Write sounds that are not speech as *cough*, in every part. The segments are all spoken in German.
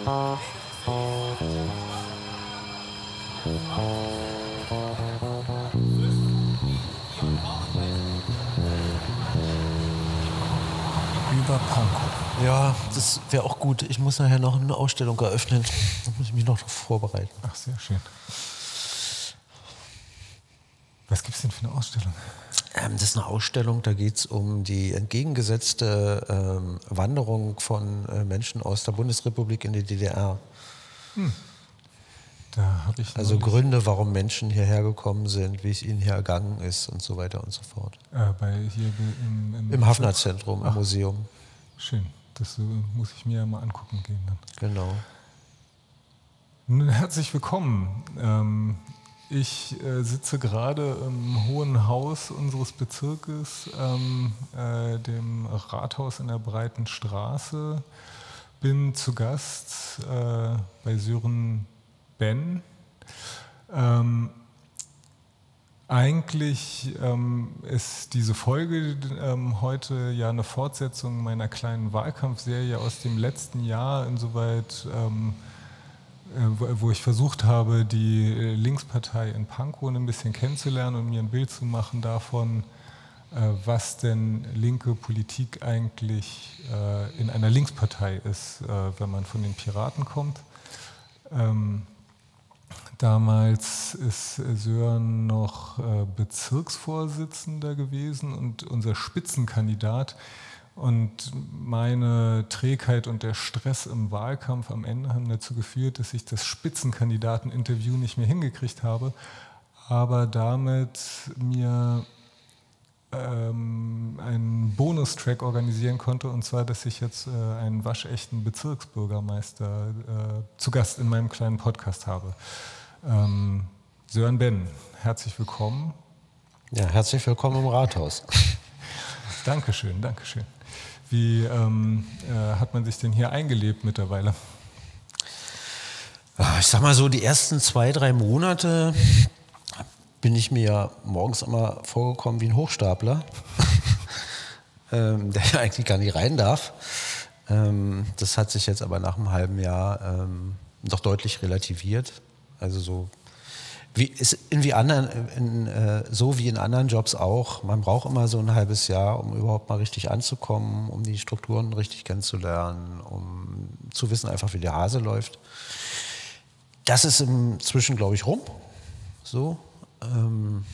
Über Pankow. Ja, das wäre auch gut. Ich muss nachher noch eine Ausstellung eröffnen. Da muss ich mich noch vorbereiten. Ach, sehr schön. Was gibt es denn für eine Ausstellung? Ähm, das ist eine Ausstellung, da geht es um die entgegengesetzte ähm, Wanderung von äh, Menschen aus der Bundesrepublik in die DDR. Ich Also Gründe, warum Menschen hierher gekommen sind, wie es ihnen hier ergangen ist und so weiter und so fort. bei hier im, im, Im Hafnerzentrum, im Museum. Schön. Das äh, muss ich mir ja mal angucken gehen dann. Genau. Herzlich willkommen. Ähm, ich äh, sitze gerade im Hohen Haus unseres Bezirkes, ähm, äh, dem Rathaus in der Breiten Straße. Bin zu Gast äh, bei Sören Ben. Ähm, eigentlich ähm, ist diese Folge ähm, heute ja eine Fortsetzung meiner kleinen Wahlkampfserie aus dem letzten Jahr, insoweit ähm, äh, wo, wo ich versucht habe, die äh, Linkspartei in Pankow ein bisschen kennenzulernen und mir ein Bild zu machen davon, äh, was denn linke Politik eigentlich äh, in einer Linkspartei ist, äh, wenn man von den Piraten kommt. Ähm, Damals ist Sören noch äh, Bezirksvorsitzender gewesen und unser Spitzenkandidat. Und meine Trägheit und der Stress im Wahlkampf am Ende haben dazu geführt, dass ich das Spitzenkandidateninterview nicht mehr hingekriegt habe, aber damit mir ähm, einen Bonustrack organisieren konnte, und zwar, dass ich jetzt äh, einen waschechten Bezirksbürgermeister äh, zu Gast in meinem kleinen Podcast habe. Ähm, Sören Ben, herzlich willkommen. Ja, herzlich willkommen im Rathaus. *laughs* Dankeschön, Dankeschön. Wie ähm, äh, hat man sich denn hier eingelebt mittlerweile? Ah, Ich sag mal so, die ersten zwei, drei Monate bin ich mir morgens immer vorgekommen wie ein Hochstapler, *laughs* ähm, der ja *laughs* eigentlich gar nicht rein darf. Ähm, das hat sich jetzt aber nach einem halben Jahr ähm, doch deutlich relativiert. Also so wie, ist in anderen, in, äh, so wie in anderen Jobs auch. Man braucht immer so ein halbes Jahr, um überhaupt mal richtig anzukommen, um die Strukturen richtig kennenzulernen, um zu wissen einfach, wie der Hase läuft. Das ist inzwischen, glaube ich, rum. So. Ähm,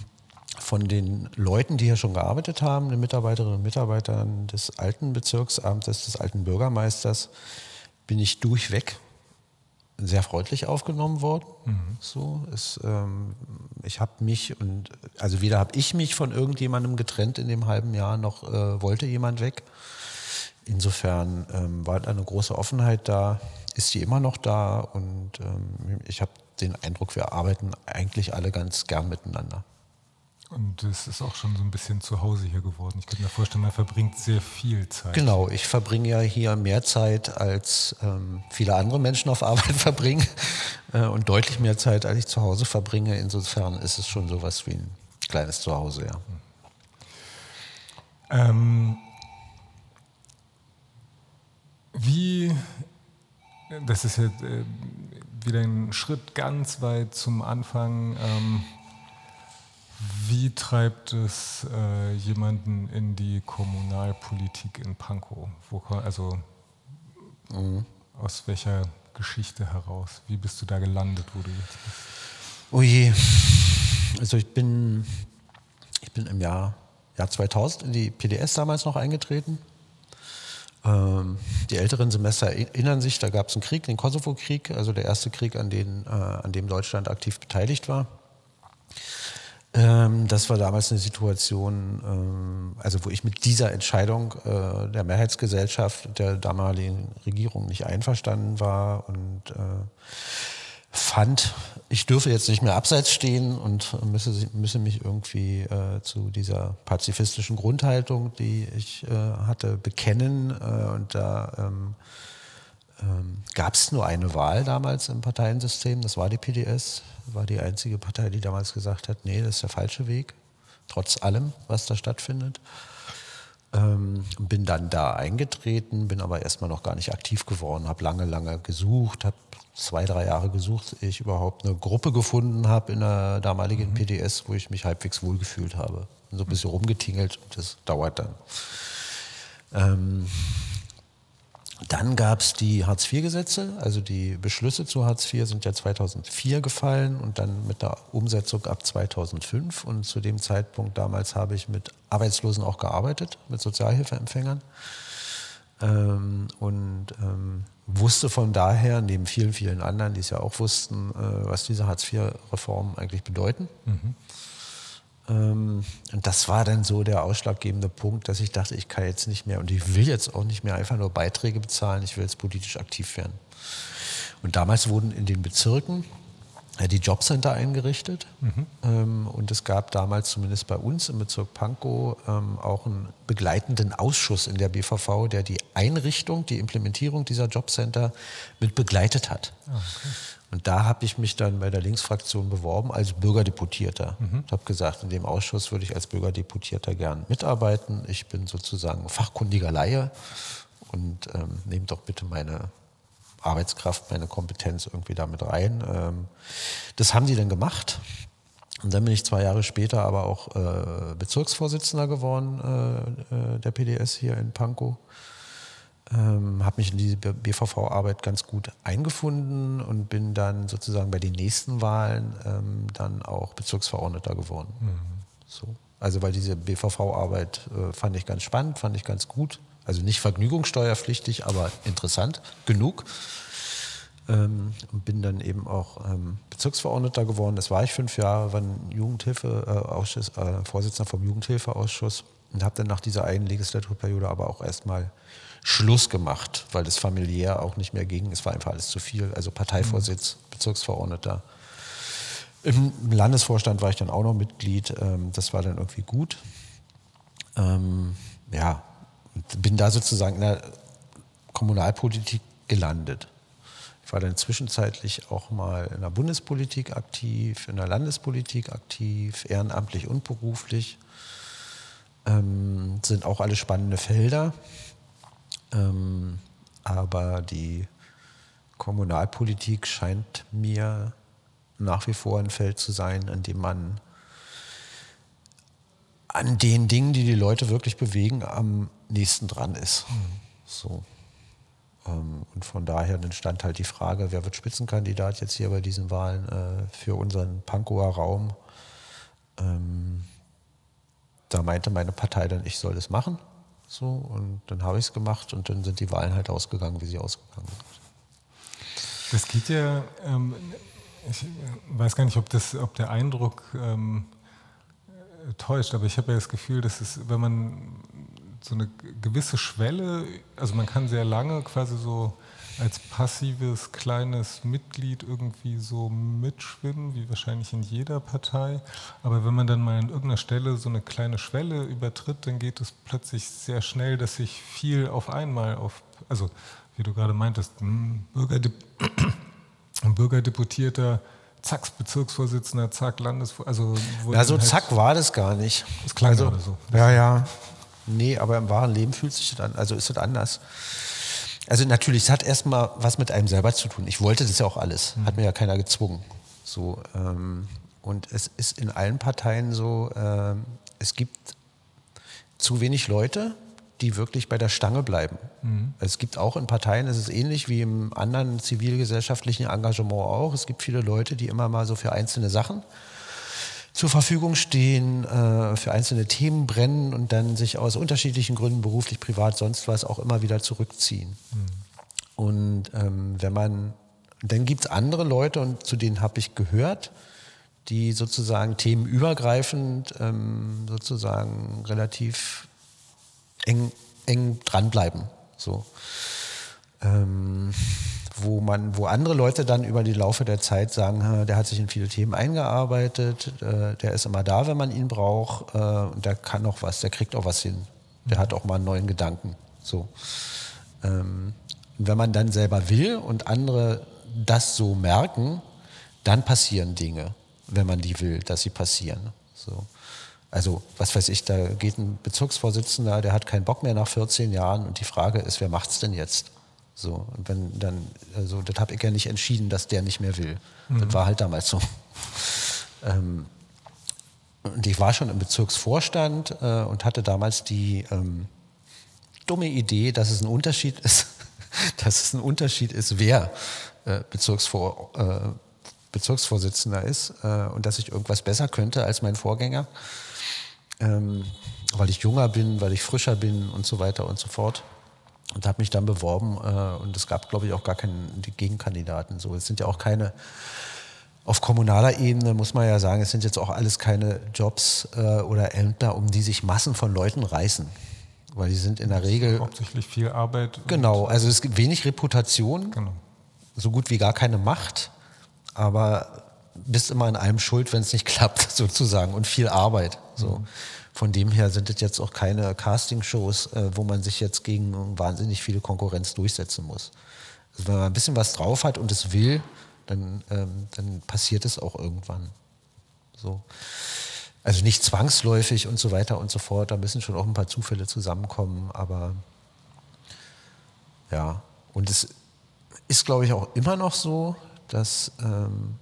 von den Leuten, die hier schon gearbeitet haben, den Mitarbeiterinnen und Mitarbeitern des alten Bezirksamtes, des alten Bürgermeisters, bin ich durchweg sehr freundlich aufgenommen worden. So, es, ähm, ich habe mich und also weder habe ich mich von irgendjemandem getrennt in dem halben Jahr, noch äh, wollte jemand weg. Insofern ähm, war da eine große Offenheit da, ist die immer noch da und ähm, ich habe den Eindruck, wir arbeiten eigentlich alle ganz gern miteinander. Und es ist auch schon so ein bisschen zu Hause hier geworden. Ich könnte mir vorstellen, man verbringt sehr viel Zeit. Genau, ich verbringe ja hier mehr Zeit, als ähm, viele andere Menschen auf *laughs* Arbeit verbringen äh, und deutlich mehr Zeit, als ich zu Hause verbringe. Insofern ist es schon sowas wie ein kleines Zuhause, ja. Ähm, wie, das ist jetzt äh, wieder ein Schritt ganz weit zum Anfang. Ähm, wie treibt es äh, jemanden in die Kommunalpolitik in Pankow? Wo, also aus welcher Geschichte heraus? Wie bist du da gelandet, wo du jetzt bist? Oh je. Also ich bin, ich bin im Jahr, Jahr 2000 in die PDS damals noch eingetreten. Ähm, die älteren Semester erinnern sich, da gab es einen Krieg, den Kosovo-Krieg, also der erste Krieg, an, den, äh, an dem Deutschland aktiv beteiligt war. Ähm, das war damals eine Situation, ähm, also wo ich mit dieser Entscheidung äh, der Mehrheitsgesellschaft der damaligen Regierung nicht einverstanden war und äh, fand, ich dürfe jetzt nicht mehr abseits stehen und müsse, müsse mich irgendwie äh, zu dieser pazifistischen Grundhaltung, die ich äh, hatte, bekennen. Äh, und da ähm, ähm, gab es nur eine Wahl damals im Parteiensystem, das war die PDS, war die einzige Partei, die damals gesagt hat, nee, das ist der falsche Weg, trotz allem, was da stattfindet. Ähm, bin dann da eingetreten, bin aber erstmal noch gar nicht aktiv geworden, habe lange, lange gesucht, habe zwei, drei Jahre gesucht, ich überhaupt eine Gruppe gefunden habe in der damaligen mhm. PDS, wo ich mich halbwegs wohlgefühlt habe. Bin so ein bisschen rumgetingelt und das dauert dann. Ähm, dann gab es die Hartz-IV-Gesetze, also die Beschlüsse zu Hartz IV sind ja 2004 gefallen und dann mit der Umsetzung ab 2005. Und zu dem Zeitpunkt damals habe ich mit Arbeitslosen auch gearbeitet, mit Sozialhilfeempfängern. Ähm, und ähm, wusste von daher, neben vielen, vielen anderen, die es ja auch wussten, äh, was diese Hartz-IV-Reformen eigentlich bedeuten. Mhm. Ähm, und das war dann so der ausschlaggebende Punkt, dass ich dachte, ich kann jetzt nicht mehr und ich will jetzt auch nicht mehr einfach nur Beiträge bezahlen, ich will jetzt politisch aktiv werden. Und damals wurden in den Bezirken die Jobcenter eingerichtet. Mhm. Ähm, und es gab damals zumindest bei uns im Bezirk Pankow ähm, auch einen begleitenden Ausschuss in der BVV, der die Einrichtung, die Implementierung dieser Jobcenter mit begleitet hat. Ah, okay. Und da habe ich mich dann bei der Linksfraktion beworben als Bürgerdeputierter. Mhm. Ich habe gesagt, in dem Ausschuss würde ich als Bürgerdeputierter gern mitarbeiten. Ich bin sozusagen fachkundiger Laie und ähm, nehmt doch bitte meine Arbeitskraft, meine Kompetenz irgendwie damit rein. Ähm, das haben die dann gemacht. Und dann bin ich zwei Jahre später aber auch äh, Bezirksvorsitzender geworden äh, äh der PDS hier in Pankow. Ähm, habe mich in diese BVV-Arbeit ganz gut eingefunden und bin dann sozusagen bei den nächsten Wahlen ähm, dann auch Bezirksverordneter geworden. Mhm. So. Also weil diese BVV-Arbeit äh, fand ich ganz spannend, fand ich ganz gut. Also nicht vergnügungssteuerpflichtig, aber interessant genug. Ähm, und bin dann eben auch ähm, Bezirksverordneter geworden. Das war ich fünf Jahre, war Jugendhilfeausschuss, äh, äh, Vorsitzender vom Jugendhilfeausschuss und habe dann nach dieser einen Legislaturperiode aber auch erstmal Schluss gemacht, weil das familiär auch nicht mehr ging. Es war einfach alles zu viel. Also Parteivorsitz, mhm. Bezirksverordneter. Im Landesvorstand war ich dann auch noch Mitglied. Ähm, das war dann irgendwie gut. Ähm, ja, bin da sozusagen in der Kommunalpolitik gelandet. Ich war dann zwischenzeitlich auch mal in der Bundespolitik aktiv, in der Landespolitik aktiv, ehrenamtlich und beruflich. Ähm, sind auch alle spannende Felder. Ähm, aber die Kommunalpolitik scheint mir nach wie vor ein Feld zu sein, an dem man an den Dingen, die die Leute wirklich bewegen, am nächsten dran ist. Mhm. So. Ähm, und von daher entstand halt die Frage, wer wird Spitzenkandidat jetzt hier bei diesen Wahlen äh, für unseren Pankower Raum. Ähm, da meinte meine Partei dann, ich soll das machen. So, und dann habe ich es gemacht und dann sind die Wahlen halt ausgegangen, wie sie ausgegangen sind. Das geht ja, ähm, ich weiß gar nicht, ob, das, ob der Eindruck ähm, täuscht, aber ich habe ja das Gefühl, dass es, wenn man so eine gewisse Schwelle, also man kann sehr lange quasi so als passives kleines Mitglied irgendwie so mitschwimmen, wie wahrscheinlich in jeder Partei. Aber wenn man dann mal an irgendeiner Stelle so eine kleine Schwelle übertritt, dann geht es plötzlich sehr schnell, dass sich viel auf einmal auf, also wie du gerade meintest, ein Bürgerdep ein Bürgerdeputierter, zack, Bezirksvorsitzender, zack, Landesvorsitzender. Also, Na, so halt zack war das gar nicht. Das klang also, so. Ja, ja. Nee, aber im wahren Leben fühlt sich das an, also ist das anders. Also natürlich, es hat erstmal was mit einem selber zu tun. Ich wollte das ja auch alles, hat mir ja keiner gezwungen. So, ähm, und es ist in allen Parteien so, äh, es gibt zu wenig Leute, die wirklich bei der Stange bleiben. Mhm. Es gibt auch in Parteien, es ist ähnlich wie im anderen zivilgesellschaftlichen Engagement auch, es gibt viele Leute, die immer mal so für einzelne Sachen zur Verfügung stehen, äh, für einzelne Themen brennen und dann sich aus unterschiedlichen Gründen, beruflich, privat, sonst was, auch immer wieder zurückziehen. Mhm. Und ähm, wenn man, dann gibt es andere Leute, und zu denen habe ich gehört, die sozusagen themenübergreifend ähm, sozusagen relativ eng, eng dranbleiben. So. Ähm, wo man, wo andere Leute dann über die Laufe der Zeit sagen, der hat sich in viele Themen eingearbeitet, äh, der ist immer da, wenn man ihn braucht, äh, und der kann auch was, der kriegt auch was hin. Der hat auch mal einen neuen Gedanken. So. Ähm, wenn man dann selber will und andere das so merken, dann passieren Dinge, wenn man die will, dass sie passieren. So. Also, was weiß ich, da geht ein Bezirksvorsitzender, der hat keinen Bock mehr nach 14 Jahren und die Frage ist, wer macht's denn jetzt? So, und wenn dann, also das habe ich ja nicht entschieden, dass der nicht mehr will. Mhm. Das war halt damals so. Ähm, und ich war schon im Bezirksvorstand äh, und hatte damals die ähm, dumme Idee, dass es ein Unterschied ist, *laughs* dass es ein Unterschied ist, wer äh, Bezirksvor, äh, Bezirksvorsitzender ist äh, und dass ich irgendwas besser könnte als mein Vorgänger, ähm, weil ich junger bin, weil ich frischer bin und so weiter und so fort. Und habe mich dann beworben äh, und es gab, glaube ich, auch gar keinen Gegenkandidaten. So, es sind ja auch keine auf kommunaler Ebene muss man ja sagen, es sind jetzt auch alles keine Jobs äh, oder Ämter, um die sich Massen von Leuten reißen. Weil die sind in der Regel. Hauptsächlich viel Arbeit. Genau, also es gibt wenig Reputation, genau. so gut wie gar keine Macht, aber bist immer an allem schuld, wenn es nicht *laughs* klappt, sozusagen, und viel Arbeit. So. Mhm. Von dem her sind es jetzt auch keine Castingshows, äh, wo man sich jetzt gegen wahnsinnig viele Konkurrenz durchsetzen muss. Also wenn man ein bisschen was drauf hat und es will, dann, ähm, dann passiert es auch irgendwann. So. Also nicht zwangsläufig und so weiter und so fort. Da müssen schon auch ein paar Zufälle zusammenkommen, aber ja. Und es ist, glaube ich, auch immer noch so, dass ähm,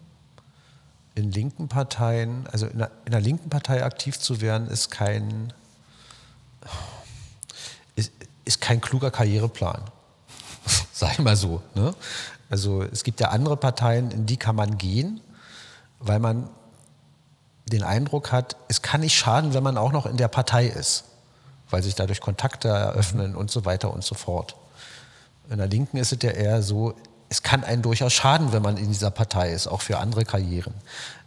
in linken Parteien, also in einer, in einer, linken Partei aktiv zu werden, ist kein, ist, ist kein kluger Karriereplan. *laughs* Sag ich mal so. Ne? Also es gibt ja andere Parteien, in die kann man gehen, weil man den Eindruck hat, es kann nicht schaden, wenn man auch noch in der Partei ist, weil sich dadurch Kontakte eröffnen und so weiter und so fort. In der Linken ist es ja eher so, es kann einen durchaus schaden, wenn man in dieser Partei ist, auch für andere Karrieren.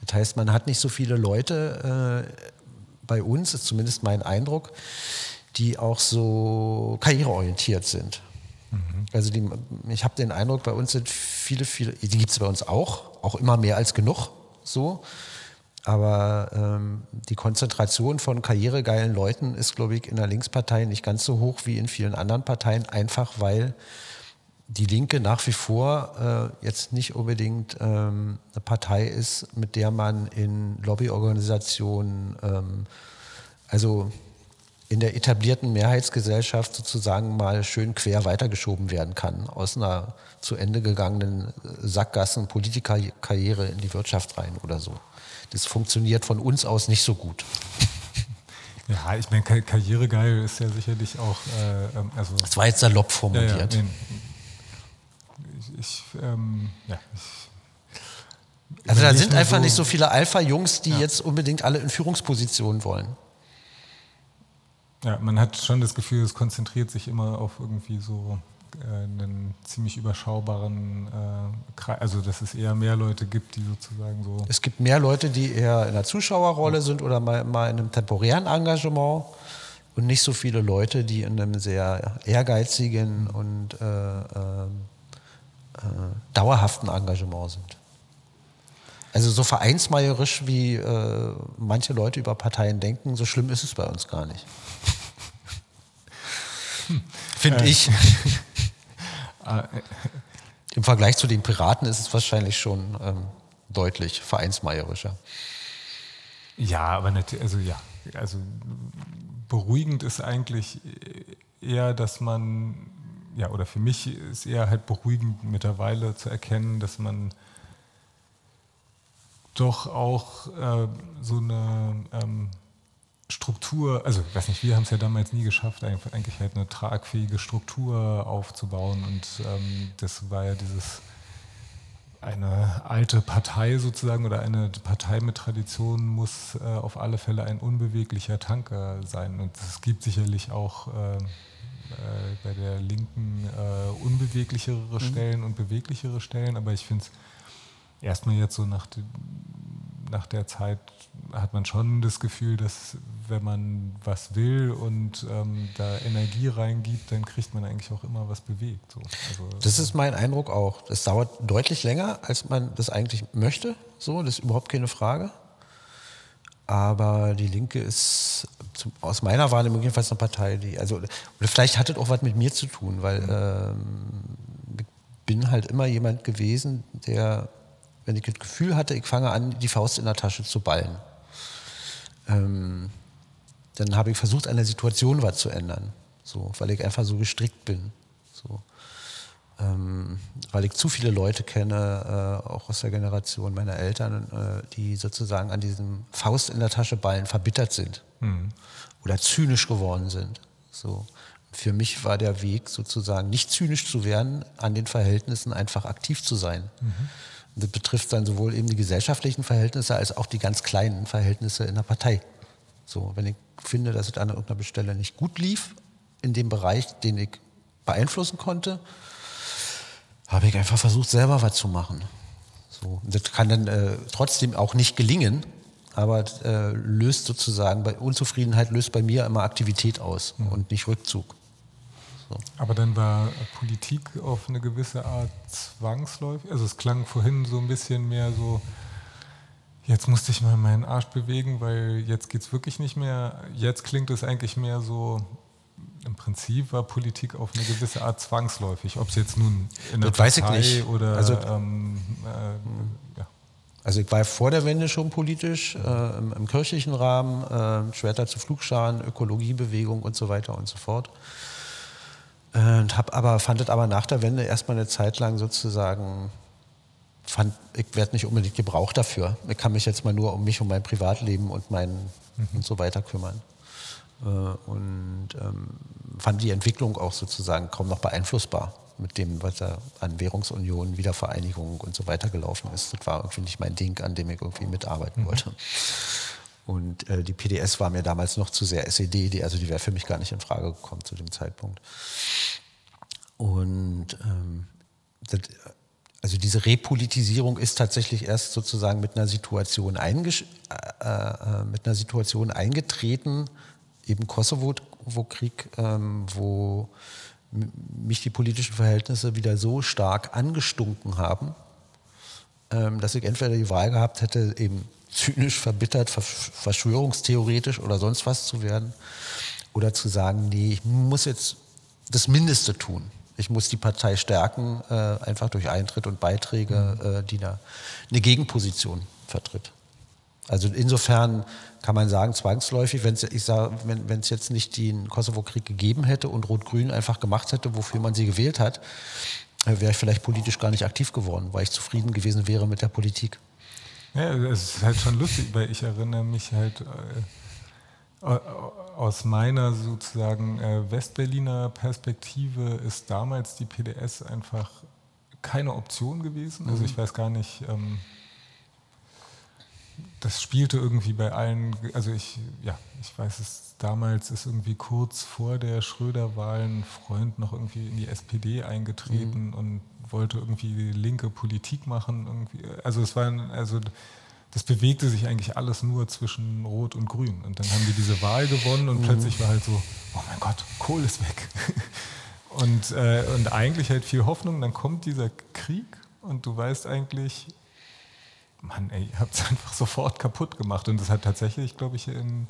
Das heißt, man hat nicht so viele Leute äh, bei uns, ist zumindest mein Eindruck, die auch so karriereorientiert sind. Mhm. Also die, ich habe den Eindruck, bei uns sind viele, viele, die gibt es bei uns auch, auch immer mehr als genug so. Aber ähm, die Konzentration von karrieregeilen Leuten ist, glaube ich, in der Linkspartei nicht ganz so hoch wie in vielen anderen Parteien, einfach weil die Linke nach wie vor äh, jetzt nicht unbedingt ähm, eine Partei ist, mit der man in Lobbyorganisationen, ähm, also in der etablierten Mehrheitsgesellschaft sozusagen mal schön quer weitergeschoben werden kann, aus einer zu Ende gegangenen Sackgassen Politikerkarriere in die Wirtschaft rein oder so. Das funktioniert von uns aus nicht so gut. *laughs* Ja, ich meine, Karrieregeil ist ja sicherlich auch. Äh, ähm, also das war jetzt salopp formuliert. Ja, ja, nee. Ähm, ja, also da sind einfach so nicht so viele Alpha-Jungs, die ja. jetzt unbedingt alle in Führungspositionen wollen. Ja, man hat schon das Gefühl, es konzentriert sich immer auf irgendwie so äh, einen ziemlich überschaubaren äh, Kreis, also dass es eher mehr Leute gibt, die sozusagen so. Es gibt mehr Leute, die eher in der Zuschauerrolle sind oder mal, mal in einem temporären Engagement und nicht so viele Leute, die in einem sehr ehrgeizigen und äh, äh, äh dauerhaften Engagement sind. Also so vereinsmeierisch, wie äh, manche Leute über Parteien denken, so schlimm ist es bei uns gar nicht. Finde äh. ich. *laughs* Ah, äh. Im Vergleich zu den Piraten ist es wahrscheinlich schon ähm, deutlich vereinsmeierischer. Ja, aber natürlich, also ja, also beruhigend ist eigentlich eher, dass man, ja, oder für mich ist eher halt beruhigend mittlerweile zu erkennen, dass man doch auch äh, so eine ähm, Struktur, also ich weiß nicht, wir haben es ja damals nie geschafft, eigentlich halt eine tragfähige Struktur aufzubauen. Und ähm, das war ja dieses eine alte Partei sozusagen oder eine Partei mit Tradition muss äh, auf alle Fälle ein unbeweglicher Tanker sein. Und es gibt sicherlich auch äh, bei der Linken äh, unbeweglichere mhm. Stellen und beweglichere Stellen, aber ich finde es erstmal jetzt so nach, nach der Zeit hat man schon das Gefühl, dass wenn man was will und ähm, da Energie reingibt, dann kriegt man eigentlich auch immer was bewegt. So. Also, das ist mein Eindruck auch. Das dauert deutlich länger, als man das eigentlich möchte. So, das ist überhaupt keine Frage. Aber die Linke ist zum, aus meiner Wahrnehmung jedenfalls eine Partei, die, also, oder vielleicht hat es auch was mit mir zu tun, weil mhm. ähm, ich bin halt immer jemand gewesen, der, wenn ich das Gefühl hatte, ich fange an, die Faust in der Tasche zu ballen. Ähm, dann habe ich versucht, an der Situation was zu ändern. So, weil ich einfach so gestrickt bin. So. Ähm, weil ich zu viele Leute kenne, äh, auch aus der Generation meiner Eltern, äh, die sozusagen an diesem Faust in der Tasche ballen verbittert sind mhm. oder zynisch geworden sind. So. Für mich war der Weg sozusagen nicht zynisch zu werden, an den Verhältnissen einfach aktiv zu sein. Mhm. Das betrifft dann sowohl eben die gesellschaftlichen Verhältnisse als auch die ganz kleinen Verhältnisse in der Partei. So, wenn ich finde, dass es an irgendeiner Stelle nicht gut lief, in dem Bereich, den ich beeinflussen konnte, habe ich einfach versucht, selber was zu machen. So, das kann dann äh, trotzdem auch nicht gelingen, aber äh, löst sozusagen, bei Unzufriedenheit löst bei mir immer Aktivität aus mhm. und nicht Rückzug. So. Aber dann war Politik auf eine gewisse Art zwangsläufig. Also es klang vorhin so ein bisschen mehr so, jetzt musste ich mal meinen Arsch bewegen, weil jetzt geht es wirklich nicht mehr. Jetzt klingt es eigentlich mehr so, im Prinzip war Politik auf eine gewisse Art zwangsläufig. Ob es jetzt nun in der das weiß ich nicht. oder also, ähm, äh, ja. Also ich war vor der Wende schon politisch, äh, im, im, kirchlichen Rahmen, äh, Schwerter zu Flugscharen, Ökologiebewegung und so weiter und so fort. Äh, und hab aber, fand es aber nach der Wende erstmal eine Zeit lang sozusagen, fand, ich werde nicht unbedingt gebraucht dafür. Ich kann mich jetzt mal nur um mich, um mein Privatleben und mein mhm. und so weiter kümmern. Äh, und ähm, fand die Entwicklung auch sozusagen kaum noch beeinflussbar mit dem, was da an Währungsunion, Wiedervereinigung und so weiter gelaufen ist. Das war irgendwie nicht mein Ding, an dem ich irgendwie mitarbeiten mhm. wollte. Und äh, die PDS war mir damals noch zu sehr SED, die, also die wäre für mich gar nicht in Frage gekommen zu dem Zeitpunkt. Und ähm, das, also diese Repolitisierung ist tatsächlich erst sozusagen mit einer Situation, äh, äh, mit einer Situation eingetreten, eben Kosovo-Krieg, ähm, wo mich die politischen Verhältnisse wieder so stark angestunken haben, ähm, dass ich entweder die Wahl gehabt hätte, eben zynisch, verbittert, verschwörungstheoretisch oder sonst was zu werden. Oder zu sagen, nee, ich muss jetzt das Mindeste tun. Ich muss die Partei stärken, äh, einfach durch Eintritt und Beiträge, mhm. äh, die da eine Gegenposition vertritt. Also insofern kann man sagen, zwangsläufig, wenn's, ich sage, wenn es jetzt nicht den Kosovo-Krieg gegeben hätte und Rot-Grün einfach gemacht hätte, wofür man sie gewählt hat, äh, wäre ich vielleicht politisch gar nicht aktiv geworden, weil ich zufrieden gewesen wäre mit der Politik. Ja, es ist halt schon lustig, weil ich erinnere mich halt äh, aus meiner sozusagen äh, Westberliner Perspektive ist damals die PDS einfach keine Option gewesen. Also mhm. ich weiß gar nicht, ähm, das spielte irgendwie bei allen, also ich, ja, ich weiß es, damals ist irgendwie kurz vor der Schröder-Wahl ein Freund noch irgendwie in die SPD eingetreten mhm. und wollte irgendwie linke Politik machen. Irgendwie. Also es war, also das bewegte sich eigentlich alles nur zwischen Rot und Grün. Und dann haben die diese Wahl gewonnen und mhm. plötzlich war halt so, oh mein Gott, Kohl ist weg. *laughs* und, äh, und eigentlich halt viel Hoffnung, dann kommt dieser Krieg und du weißt eigentlich, Mann, ey, ihr habt es *laughs* einfach sofort kaputt gemacht. Und das hat tatsächlich, glaube ich, in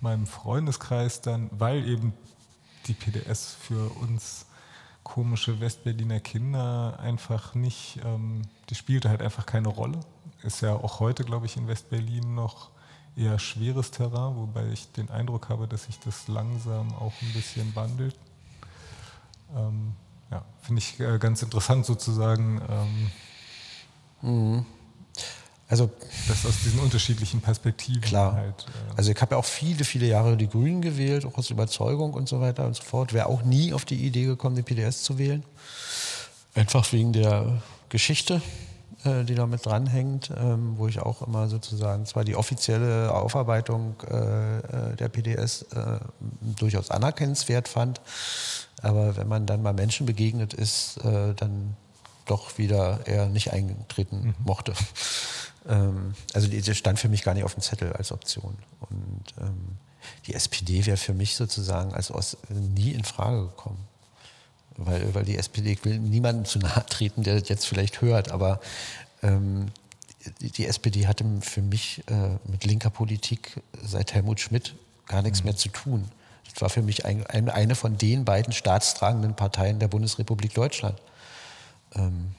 meinem Freundeskreis dann, weil eben die PDS für uns komische Westberliner Kinder einfach nicht, ähm, die spielte halt einfach keine Rolle. Ist ja auch heute, glaube ich, in Westberlin noch eher schweres Terrain, wobei ich den Eindruck habe, dass sich das langsam auch ein bisschen wandelt. Ähm, ja, finde ich äh, ganz interessant sozusagen. Ähm, mhm. Also das aus diesen unterschiedlichen Perspektiven klar. halt. Äh also ich habe ja auch viele, viele Jahre die Grünen gewählt, auch aus Überzeugung und so weiter und so fort. Wäre auch nie auf die Idee gekommen, die PDS zu wählen. Einfach wegen der Geschichte, äh, die da mit dranhängt, ähm, wo ich auch immer sozusagen zwar die offizielle Aufarbeitung äh, äh der PDS äh, durchaus anerkennenswert fand, aber wenn man dann mal Menschen begegnet ist, äh, dann doch wieder eher nicht eingetreten mhm. mochte. Ähm, also die stand für mich gar nicht auf dem Zettel als Option. Und ähm, die SPD wäre für mich sozusagen als Ost nie in Frage gekommen. Weil, weil die SPD, ich will niemandem zu nahe treten, der das jetzt vielleicht hört, aber ähm, die, die, SPD hatte für mich äh, mit linker Politik seit Helmut Schmidt gar nichts mhm. mehr zu tun. Das war für mich ein, ein, eine von den beiden staatstragenden Parteien der Bundesrepublik Deutschland. Ähm,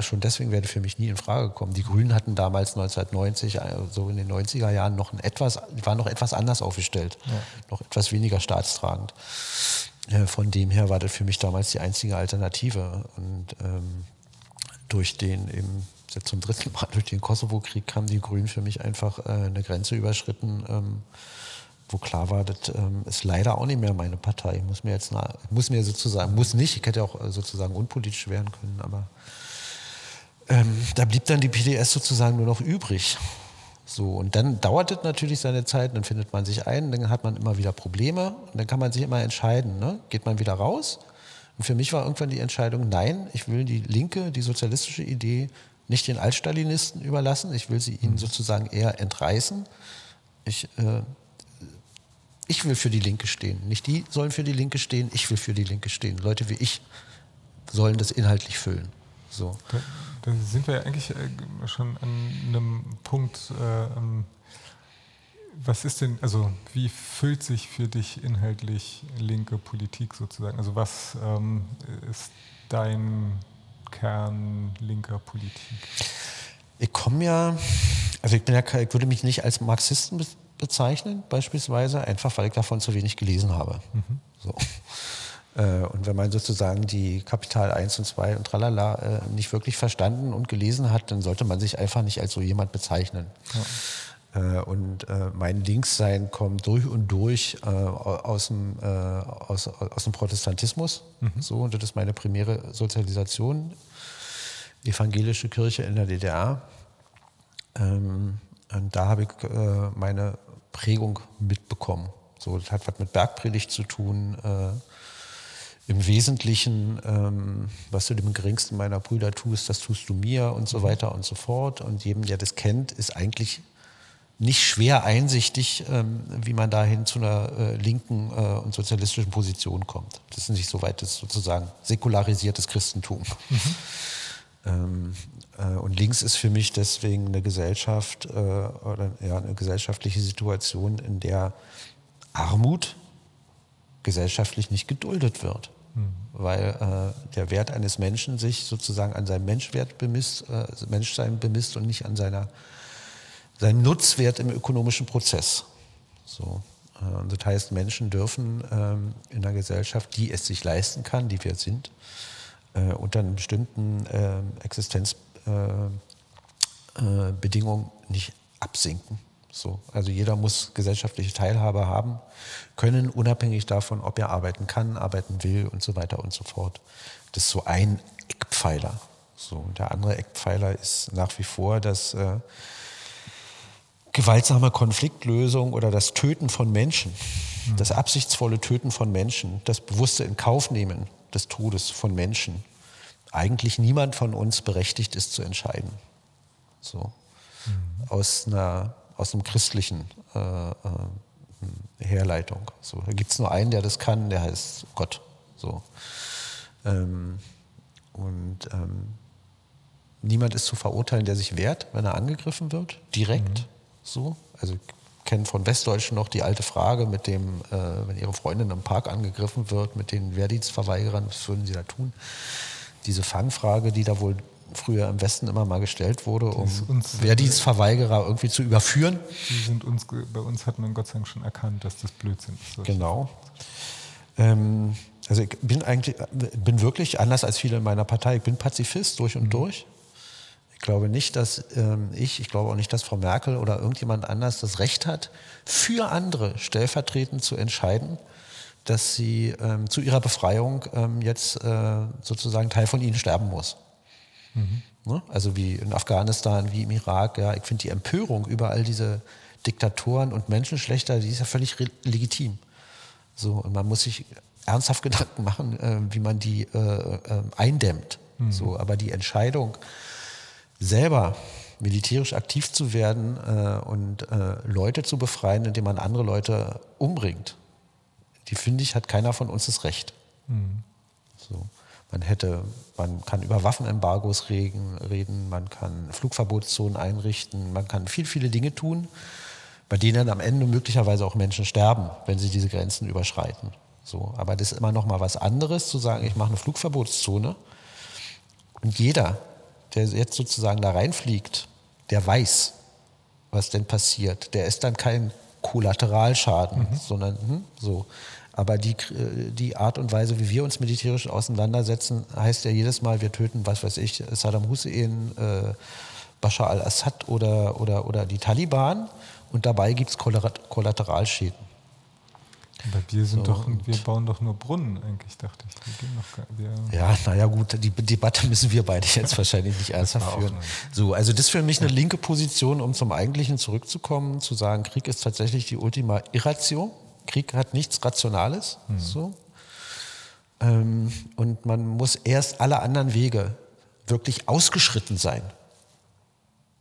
schon deswegen wäre für mich nie in Frage gekommen. Die Grünen hatten damals 1990, äh, so in den 90er Jahren, noch ein etwas, waren noch etwas anders aufgestellt, ja. noch etwas weniger staatstragend. Äh, von dem her war das für mich damals die einzige Alternative. Und ähm, durch den eben zum dritten Mal durch den Kosovo-Krieg haben die Grünen für mich einfach äh, eine Grenze überschritten, ähm, wo klar war, das ähm, ist leider auch nicht mehr meine Partei. Ich muss mir jetzt, na, muss mir sozusagen, muss nicht, ich hätte auch äh, sozusagen unpolitisch werden können, aber ähm, da blieb dann die PDS sozusagen nur noch übrig. So, und dann dauert es natürlich seine Zeit, dann findet man sich ein, dann hat man immer wieder Probleme und dann kann man sich immer entscheiden, ne? geht man wieder raus? Und für mich war irgendwann die Entscheidung, nein, ich will die linke, die sozialistische Idee nicht den Altstalinisten überlassen, ich will sie ihnen mhm. sozusagen eher entreißen. Ich, äh, ich will für die Linke stehen. Nicht die sollen für die Linke stehen, ich will für die Linke stehen. Leute wie ich sollen das inhaltlich füllen. So. Da, da sind wir ja eigentlich äh, schon an einem Punkt, äh, ähm, was ist denn, also wie füllt sich für dich inhaltlich linke Politik sozusagen? Also was ähm, ist dein Kern linker Politik? Ich komme ja, also ich, bin ja, ich würde mich nicht als Marxisten bezeichnen, beispielsweise, einfach weil ich davon zu wenig gelesen habe. Mhm. So. Äh, und wenn man sozusagen die Kapital 1 und 2 und tralala äh, nicht wirklich verstanden und gelesen hat, dann sollte man sich einfach nicht als so jemand bezeichnen. Ja. Äh, und mein Linkssein kommt durch und durch aus dem, aus, aus dem Protestantismus. Mhm. So, und das ist meine primäre Sozialisation. Evangelische Kirche in der DDR. Ähm, und da habe ich meine Prägung mitbekommen. So, das hat was mit Bergpredigt zu tun. Im Wesentlichen, ähm, was du dem geringsten meiner Brüder tust, das tust du mir und so weiter und so fort. Und jedem, der das kennt, ist eigentlich nicht schwer einsichtig, ähm, wie man dahin zu einer äh, linken äh, und sozialistischen Position kommt. Das ist nicht so weit, das sozusagen säkularisiertes Christentum. Mhm. Ähm, äh, und links ist für mich deswegen eine Gesellschaft äh, oder ja, eine gesellschaftliche Situation, in der Armut gesellschaftlich nicht geduldet wird. Mhm. Weil äh, der Wert eines Menschen sich sozusagen an seinem Menschwert bemisst, äh, Menschsein bemisst und nicht an seiner, seinem Nutzwert im ökonomischen Prozess. So. Äh, das heißt, Menschen dürfen ähm, in einer Gesellschaft, die es sich leisten kann, die wir sind, äh, unter einem bestimmten ähm, Äh, äh, nicht absinken. So, also jeder muss gesellschaftliche Teilhabe haben können, unabhängig davon, ob er arbeiten kann, arbeiten will und so weiter und so fort. Das ist so ein Eckpfeiler. So, der andere Eckpfeiler ist nach wie vor das äh, gewaltsame Konfliktlösung oder das Töten von Menschen, mhm. das absichtsvolle Töten von Menschen, das bewusste Inkaufnehmen des Todes von Menschen. Eigentlich niemand von uns berechtigt ist zu entscheiden. So. Mhm. Aus einer aus einem christlichen äh, äh, Herleitung. So, da gibt es nur einen, der das kann, der heißt Gott. So. Ähm, und ähm, niemand ist zu verurteilen, der sich wehrt, wenn er angegriffen wird, direkt. Mhm. So. Also ich kenne von Westdeutschen noch die alte Frage mit dem, äh, wenn ihre Freundin im Park angegriffen wird, mit den Wehrdienstverweigerern, was würden sie da tun? Diese Fangfrage, die da wohl früher im Westen immer mal gestellt wurde, um uns, Wehrdienstverweigerer irgendwie zu überführen. Die sind uns, bei uns hat man Gott sei Dank schon erkannt, dass das Blödsinn ist. Genau. Ähm, also ich bin eigentlich, bin wirklich anders als viele in meiner Partei, ich bin Pazifist durch und mhm. durch. Ich glaube nicht, dass ähm, ich, ich glaube auch nicht, dass Frau Merkel oder irgendjemand anders das Recht hat, für andere stellvertretend zu entscheiden, dass sie ähm, zu ihrer Befreiung ähm, jetzt äh, sozusagen Teil von ihnen sterben muss. Mhm. Ne? Also wie in Afghanistan, wie im Irak. Ja. Ich finde die Empörung über all diese Diktatoren und Menschenschlechter, die ist ja völlig legitim. So, und man muss sich ernsthaft *laughs* Gedanken machen, äh, wie man die äh, äh, eindämmt. Mhm. So, aber die Entscheidung, selber militärisch aktiv zu werden äh, und äh, Leute zu befreien, indem man andere Leute umbringt, die finde ich, hat keiner von uns das Recht. Mhm. So. Man hätte, man kann über Waffenembargos reden, reden, man kann Flugverbotszonen einrichten, man kann viel, viele Dinge tun, bei denen am Ende möglicherweise auch Menschen sterben, wenn sie diese Grenzen überschreiten. So, aber das ist immer noch mal was anderes, zu sagen, ich mache eine Flugverbotszone Und jeder, der jetzt sozusagen da reinfliegt, der weiß, was denn passiert. Der ist dann kein Kollateralschaden, mhm. sondern hm, so. Aber die, die Art und Weise, wie wir uns militärisch auseinandersetzen, heißt ja jedes Mal, wir töten, was weiß ich, Saddam Hussein, äh, Bashar al-Assad oder, oder, oder die Taliban. Und dabei gibt es Kollateralschäden. Aber wir sind so, doch, wir bauen doch nur Brunnen eigentlich, dachte ich. Gar, wir ja, naja gut, die Debatte müssen wir beide jetzt *laughs* wahrscheinlich nicht ernsthaft führen. So, also das ist für mich eine linke Position, um zum Eigentlichen zurückzukommen, zu sagen, Krieg ist tatsächlich die Ultima Irratio. Krieg hat nichts Rationales. Mhm. So. Ähm, und man muss erst alle anderen Wege wirklich ausgeschritten sein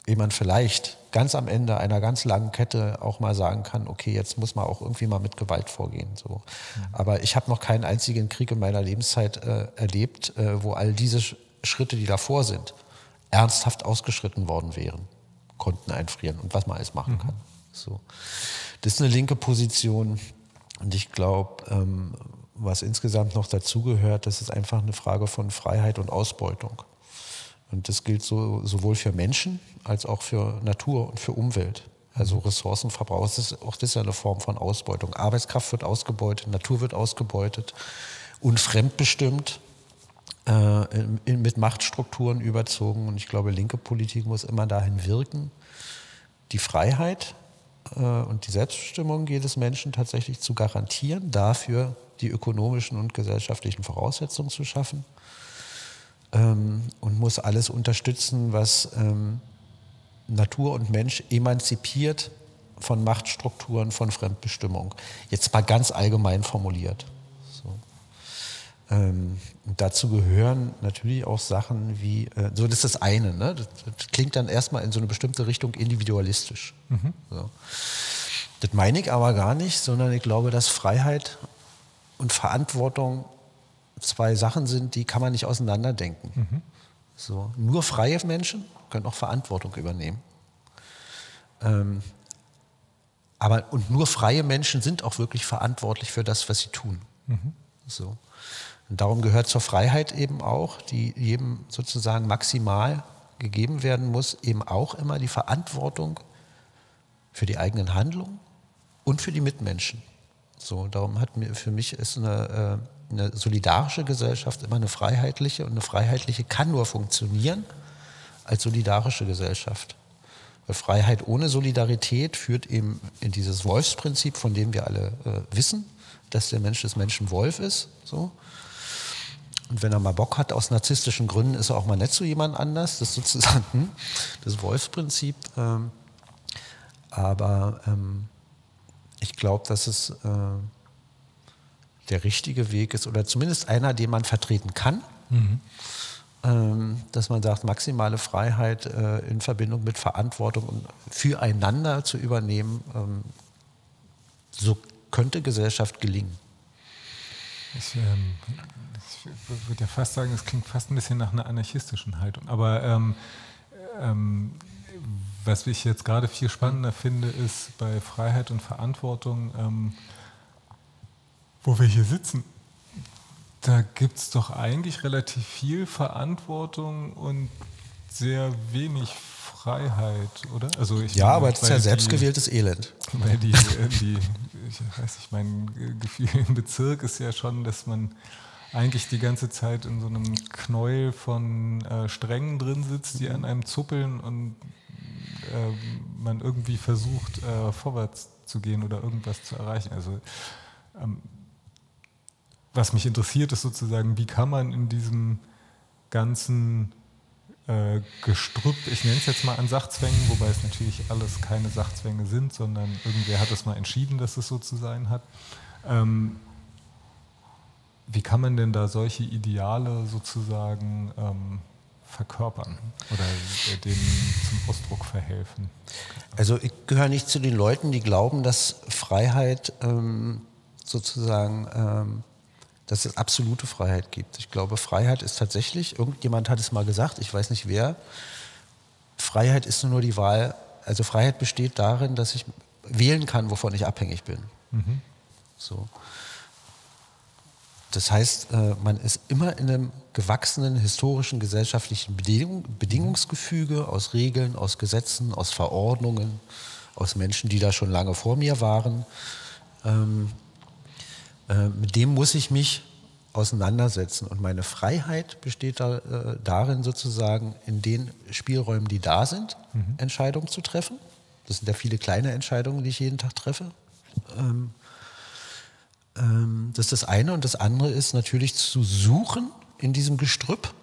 ehe man vielleicht ganz am Ende einer ganz langen Kette auch mal sagen kann, okay, jetzt muss man auch irgendwie mal mit Gewalt vorgehen. So. Mhm. Aber ich habe noch keinen einzigen Krieg in meiner Lebenszeit äh, erlebt, äh, wo all diese Schritte, die davor sind, ernsthaft ausgeschritten worden wären, konnten einfrieren und was man alles machen mhm. kann. So. Das ist eine linke Position und ich glaube, ähm, was insgesamt noch dazugehört, das ist einfach eine Frage von Freiheit und Ausbeutung. Und das gilt so, sowohl für Menschen als auch für Natur und für Umwelt. Also Ressourcenverbrauch, das ist, auch das ist ja eine Form von Ausbeutung. Arbeitskraft wird ausgebeutet, Natur wird ausgebeutet und fremdbestimmt äh, in, mit Machtstrukturen überzogen. Und ich glaube, linke Politik muss immer dahin wirken, die Freiheit äh, und die Selbstbestimmung jedes Menschen tatsächlich zu garantieren, dafür die ökonomischen und gesellschaftlichen Voraussetzungen zu schaffen ähm, und muss alles unterstützen, was ähm, Natur und Mensch emanzipiert von Machtstrukturen, von Fremdbestimmung. Jetzt mal ganz allgemein formuliert. So. Ähm, dazu gehören natürlich auch Sachen wie, äh, so das ist das eine, ne? das, das, klingt dann erstmal in so eine bestimmte Richtung individualistisch. Mhm. So. Das meine ich aber gar nicht, sondern ich glaube, dass Freiheit und Verantwortung zwei Sachen sind, die kann man nicht auseinanderdenken. Mhm. So, nur freie Menschen können auch Verantwortung übernehmen. Ähm, aber und nur freie Menschen sind auch wirklich verantwortlich für das, was sie tun. Mhm. So. Und darum gehört zur Freiheit eben auch, die jedem sozusagen maximal gegeben werden muss, eben auch immer die Verantwortung für die eigenen Handlungen und für die Mitmenschen. So, darum hat mir für mich ist eine, äh, eine solidarische Gesellschaft immer eine freiheitliche und eine freiheitliche kann nur funktionieren als solidarische Gesellschaft. Weil Freiheit ohne Solidarität führt eben in dieses Wolfsprinzip, von dem wir alle äh, wissen, dass der Mensch des Menschen Wolf ist. So. Und wenn er mal Bock hat, aus narzisstischen Gründen, ist er auch mal nett zu jemand anders. Das ist sozusagen hm, das Wolfsprinzip. Ähm, aber ähm, ich glaube, dass es äh, der richtige Weg ist oder zumindest einer, den man vertreten kann. Mhm. Ähm, dass man sagt, maximale Freiheit äh, in Verbindung mit Verantwortung und füreinander zu übernehmen, ähm, so könnte Gesellschaft gelingen. Ich, ähm, ich würde ja fast sagen, es klingt fast ein bisschen nach einer anarchistischen Haltung. Aber ähm, ähm, was ich jetzt gerade viel spannender finde, ist bei Freiheit und Verantwortung, ähm, wo wir hier sitzen, da gibt es doch eigentlich relativ viel Verantwortung und sehr wenig Freiheit, oder? Also ich ja, meine, aber es ist ja selbstgewähltes Elend. Weil die, äh, die, ich weiß nicht, mein Gefühl im Bezirk ist ja schon, dass man eigentlich die ganze Zeit in so einem Knäuel von äh, Strängen drin sitzt, die an einem zuppeln und äh, man irgendwie versucht, äh, vorwärts zu gehen oder irgendwas zu erreichen. Also ähm, was mich interessiert, ist sozusagen, wie kann man in diesem ganzen äh, Gestrüpp, ich nenne es jetzt mal an Sachzwängen, wobei es natürlich alles keine Sachzwänge sind, sondern irgendwer hat es mal entschieden, dass es so zu sein hat. Ähm, wie kann man denn da solche Ideale sozusagen ähm, verkörpern oder denen zum Ausdruck verhelfen? Also ich gehöre nicht zu den Leuten, die glauben, dass Freiheit ähm, sozusagen, ähm, dass es absolute Freiheit gibt. Ich glaube, Freiheit ist tatsächlich, irgendjemand hat es mal gesagt, ich weiß nicht wer, Freiheit ist nur die Wahl, also Freiheit besteht darin, dass ich wählen kann, wovon ich abhängig bin. Mhm. So. Das heißt, äh, man ist immer in einem gewachsenen historischen gesellschaftlichen Bedingung, Bedingungsgefüge aus Regeln, aus Gesetzen, aus Verordnungen, aus Menschen, die da schon lange vor mir waren. Ähm, äh, mit dem muss ich mich auseinandersetzen. Und meine Freiheit besteht da, äh, darin, sozusagen in den Spielräumen, die da sind, mhm. Entscheidungen zu treffen. Das sind ja viele kleine Entscheidungen, die ich jeden Tag treffe. Ähm, ähm, das ist das eine. Und das andere ist natürlich zu suchen in diesem Gestrüpp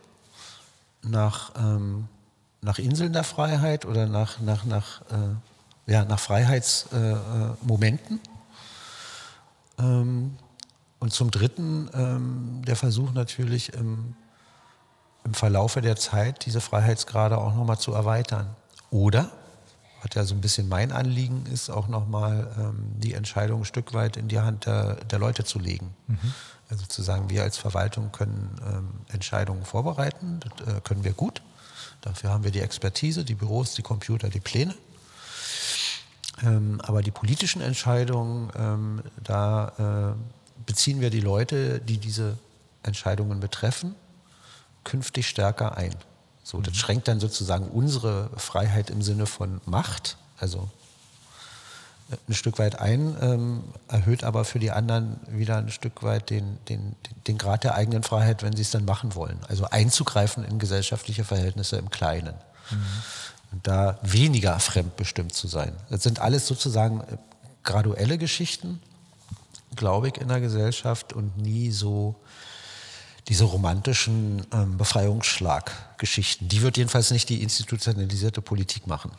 nach, ähm, nach Inseln der Freiheit oder nach, nach, nach, äh, ja, nach Freiheitsmomenten. Äh, und zum Dritten ähm, der Versuch natürlich im, im Verlaufe der Zeit diese Freiheitsgrade auch nochmal zu erweitern. Oder, was ja so ein bisschen mein Anliegen ist, auch nochmal ähm, die Entscheidung ein Stück weit in die Hand der, der Leute zu legen. Mhm. Also zu sagen, wir als Verwaltung können ähm, Entscheidungen vorbereiten, das äh, können wir gut. Dafür haben wir die Expertise, die Büros, die Computer, die Pläne. Ähm, aber die politischen Entscheidungen, ähm, da äh, beziehen wir die Leute, die diese Entscheidungen betreffen, künftig stärker ein. So, das mhm. schränkt dann sozusagen unsere Freiheit im Sinne von Macht, also äh, ein Stück weit ein, ähm, erhöht aber für die anderen wieder ein Stück weit den, den, den Grad der eigenen Freiheit, wenn sie es dann machen wollen. Also einzugreifen in gesellschaftliche Verhältnisse im Kleinen. Mhm. Und da weniger fremdbestimmt zu sein. Das sind alles sozusagen äh, graduelle Geschichten, glaube ich, in der Gesellschaft und nie so diese romantischen ähm, Befreiungsschlaggeschichten. Die wird jedenfalls nicht die institutionalisierte Politik machen.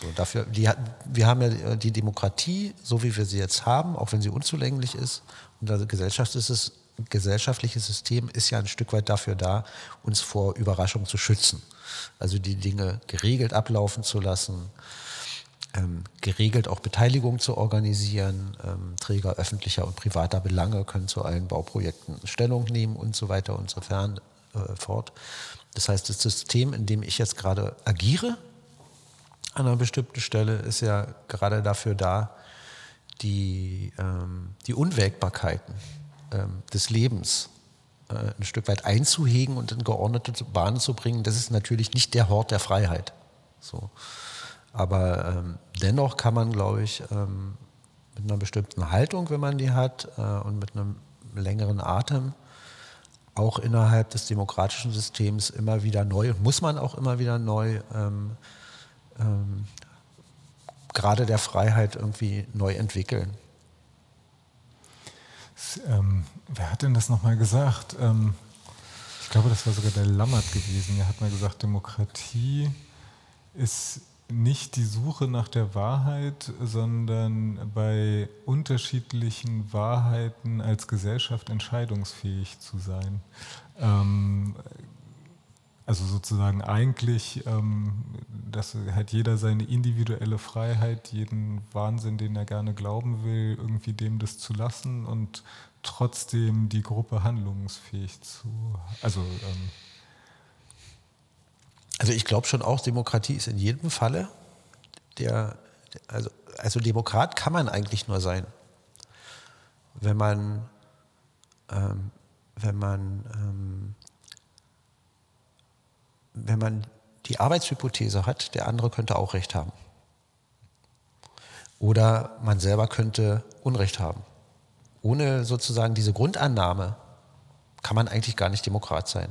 So, dafür, die, wir haben ja äh, die Demokratie, so wie wir sie jetzt haben, auch wenn sie unzulänglich ist. Und das Gesellschaft ist es, gesellschaftliche System ist ja ein Stück weit dafür da, uns vor Überraschung zu schützen. Also die Dinge geregelt ablaufen zu lassen, ähm, geregelt auch Beteiligung zu organisieren. Ähm, Träger öffentlicher und privater Belange können zu allen Bauprojekten Stellung nehmen und so weiter und so fern, äh, fort. Das heißt, das System, in dem ich jetzt gerade agiere, an einer bestimmten Stelle, ist ja gerade dafür da, die, ähm, die Unwägbarkeiten ähm, des Lebens äh, ein Stück weit einzuhegen und in geordnete Bahnen zu bringen. Das ist natürlich nicht der Hort der Freiheit. So. Aber ähm, dennoch kann man, glaube ich, ähm, mit einer bestimmten Haltung, wenn man die hat, äh, und mit einem längeren Atem auch innerhalb des demokratischen Systems immer wieder neu und muss man auch immer wieder neu ähm, ähm gerade der Freiheit irgendwie neu entwickeln. Ähm, wer hat denn das nochmal gesagt? Ähm, ich glaube, das war sogar der Lammert gewesen. Er hat mal gesagt, Demokratie ist nicht die Suche nach der Wahrheit, sondern bei unterschiedlichen Wahrheiten als Gesellschaft entscheidungsfähig zu sein. Ähm, also sozusagen eigentlich, ähm, dass hat jeder seine individuelle Freiheit, jeden Wahnsinn, den er gerne glauben will, irgendwie dem das zu lassen und trotzdem die Gruppe handlungsfähig zu, also ähm, also ich glaube schon auch, Demokratie ist in jedem Falle der, also, also Demokrat kann man eigentlich nur sein, wenn man, ähm, wenn man, ähm, wenn man die Arbeitshypothese hat, der andere könnte auch Recht haben. Oder man selber könnte Unrecht haben. Ohne sozusagen diese Grundannahme kann man eigentlich gar nicht Demokrat sein.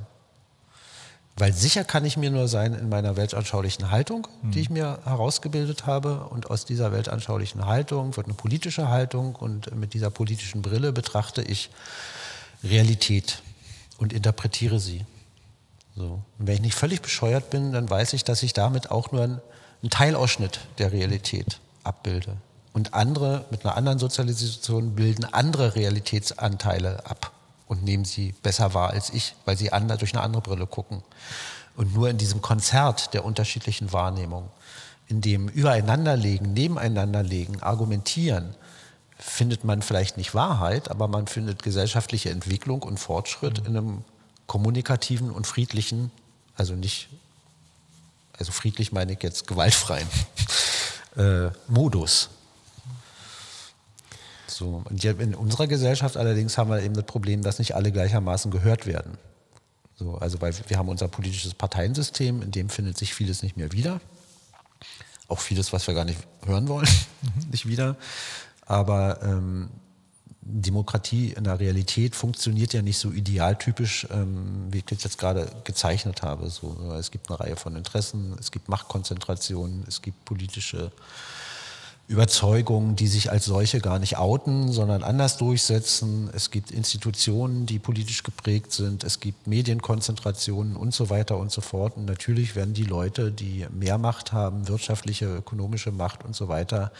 Weil sicher kann ich mir nur sein in meiner weltanschaulichen Haltung, die ich hm. mir herausgebildet habe. Und aus dieser weltanschaulichen Haltung wird eine politische Haltung. Und mit dieser politischen Brille betrachte ich Realität und interpretiere sie. So. Und wenn ich nicht völlig bescheuert bin, dann weiß ich, dass ich damit auch nur einen, einen Teilausschnitt der Realität abbilde. Und andere mit einer anderen Sozialisation bilden andere Realitätsanteile ab und nehmen sie besser wahr als ich, weil sie andere, durch eine andere Brille gucken. Und nur in diesem Konzert der unterschiedlichen Wahrnehmung, in dem Übereinanderlegen, Nebeneinanderlegen, Argumentieren, findet man vielleicht nicht Wahrheit, aber man findet gesellschaftliche Entwicklung und Fortschritt mhm. in einem kommunikativen und friedlichen, also nicht, also friedlich meine ich jetzt gewaltfreien *laughs* äh, Modus. So, und in unserer Gesellschaft allerdings haben wir eben das Problem, dass nicht alle gleichermaßen gehört werden. So, also weil wir haben unser politisches Parteiensystem, in dem findet sich vieles nicht mehr wieder. Auch vieles, was wir gar nicht hören wollen, *laughs* mhm. nicht wieder. Aber ähm, Demokratie in der Realität funktioniert ja nicht so idealtypisch, ähm, wie ich das jetzt gerade gezeichnet habe. So, es gibt eine Reihe von Interessen, es gibt Machtkonzentrationen, es gibt politische Überzeugungen, die sich als solche gar nicht outen, sondern anders durchsetzen. Es gibt Institutionen, die politisch geprägt sind. Es gibt Medienkonzentrationen und so weiter und so fort. Und natürlich werden die Leute, die mehr Macht haben, wirtschaftliche, ökonomische Macht und so weiter,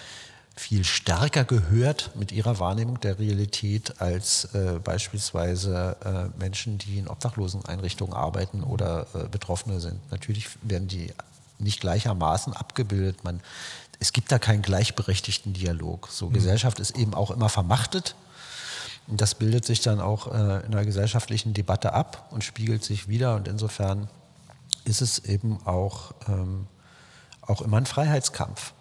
viel stärker gehört mit ihrer Wahrnehmung der Realität als äh, beispielsweise äh, Menschen, die in Obdachloseneinrichtungen arbeiten oder äh, Betroffene sind. Natürlich werden die nicht gleichermaßen abgebildet. Man es gibt da keinen gleichberechtigten Dialog. So, mhm. Gesellschaft ist eben auch immer vermachtet. Und das bildet sich dann auch äh, in der gesellschaftlichen Debatte ab und spiegelt sich wieder. Und insofern ist es eben auch, ähm, auch immer ein Freiheitskampf.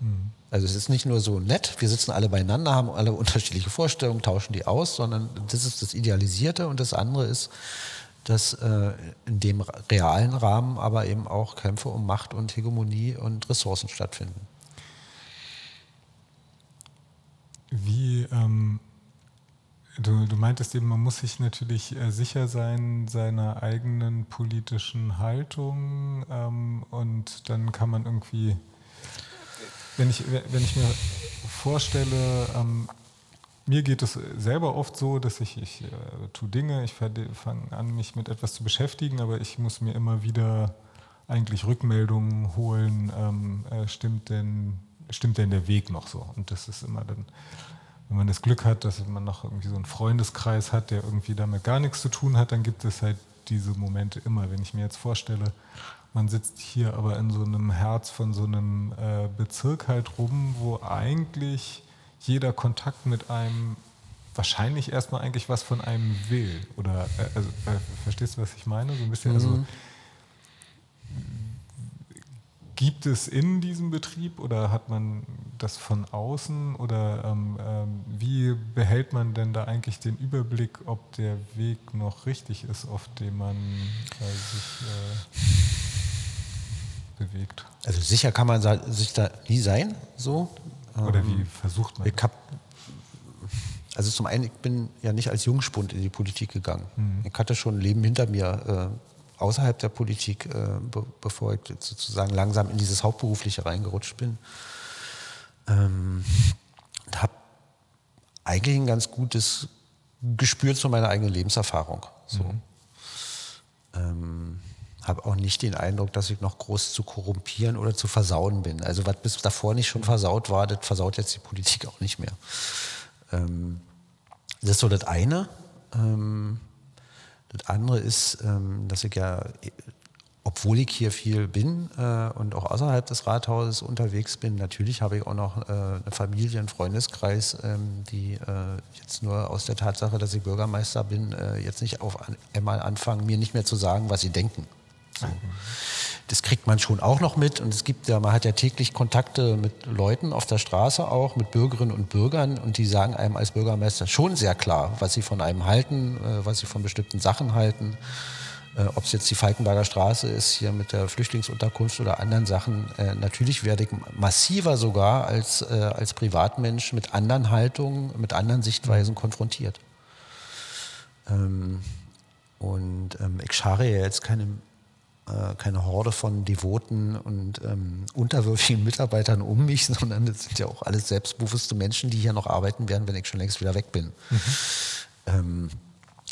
Mhm. Also es ist nicht nur so nett, wir sitzen alle beieinander, haben alle *laughs* unterschiedliche Vorstellungen, tauschen die aus, sondern das ist das Idealisierte und das andere ist, dass äh, in dem realen Rahmen aber eben auch Kämpfe um Macht und Hegemonie und Ressourcen stattfinden. Wie, ähm, du, du meintest eben, man muss sich natürlich äh, sicher sein seiner eigenen politischen Haltung ähm, und dann kann man irgendwie, wenn ich, wenn ich mir vorstelle, ähm, mir geht es selber oft so, dass ich, ich äh, tue Dinge, ich fange an, mich mit etwas zu beschäftigen, aber ich muss mir immer wieder eigentlich Rückmeldungen holen, ähm, äh, stimmt denn stimmt denn der Weg noch so? Und das ist immer dann, wenn man das Glück hat, dass man noch irgendwie so einen Freundeskreis hat, der irgendwie damit gar nichts zu tun hat, dann gibt es halt diese Momente immer. Wenn ich mir jetzt vorstelle, man sitzt hier aber in so einem Herz von so einem äh, Bezirk halt rum, wo eigentlich jeder Kontakt mit einem wahrscheinlich erstmal eigentlich was von einem will. Oder äh, also, äh, verstehst du, was ich meine? So ein bisschen, also, mhm. also Gibt es in diesem Betrieb oder hat man das von außen oder ähm, ähm, wie behält man denn da eigentlich den Überblick, ob der Weg noch richtig ist, auf dem man äh, sich äh, bewegt? Also sicher kann man sich da nie sein, so. Oder wie ähm, versucht man? Ich hab, also zum einen, ich bin ja nicht als Jungspund in die Politik gegangen. Mhm. Ich hatte schon ein Leben hinter mir. Außerhalb der Politik, äh, be bevor ich sozusagen langsam in dieses Hauptberufliche reingerutscht bin. Ähm, habe eigentlich ein ganz gutes Gespür zu meiner eigenen Lebenserfahrung. So. Mhm. Ähm, habe auch nicht den Eindruck, dass ich noch groß zu korrumpieren oder zu versauen bin. Also was bis davor nicht schon versaut war, das versaut jetzt die Politik auch nicht mehr. Ähm, das ist so das eine. Ähm, das andere ist, ähm, dass ich ja, obwohl ich hier viel bin äh, und auch außerhalb des Rathauses unterwegs bin, natürlich habe ich auch noch äh, eine Familie, einen Freundeskreis, ähm, die äh, jetzt nur aus der Tatsache, dass ich Bürgermeister bin, jetzt nicht auf einmal anfangen, mir nicht mehr zu sagen, was sie denken. So. Das kriegt man schon auch noch mit und es gibt ja, man hat ja täglich Kontakte mit Leuten auf der Straße auch, mit Bürgerinnen und Bürgern und die sagen einem als Bürgermeister schon sehr klar, was sie von einem halten, äh, was sie von bestimmten Sachen halten. Äh, Ob es jetzt die Falkenberger Straße ist, hier mit der Flüchtlingsunterkunft oder anderen Sachen. Äh, natürlich werde ich massiver sogar als, als Privatmensch mit anderen Haltungen, mit anderen Sichtweisen konfrontiert. Ähm, und ähm, ich schare ja jetzt keine äh, keine Horde von devoten und ähm, unterwürfigen Mitarbeitern um mich, *laughs* sondern es sind ja auch alles selbstbewusste Menschen, die hier noch arbeiten werden, wenn ich schon längst wieder weg bin. Mhm. Ähm,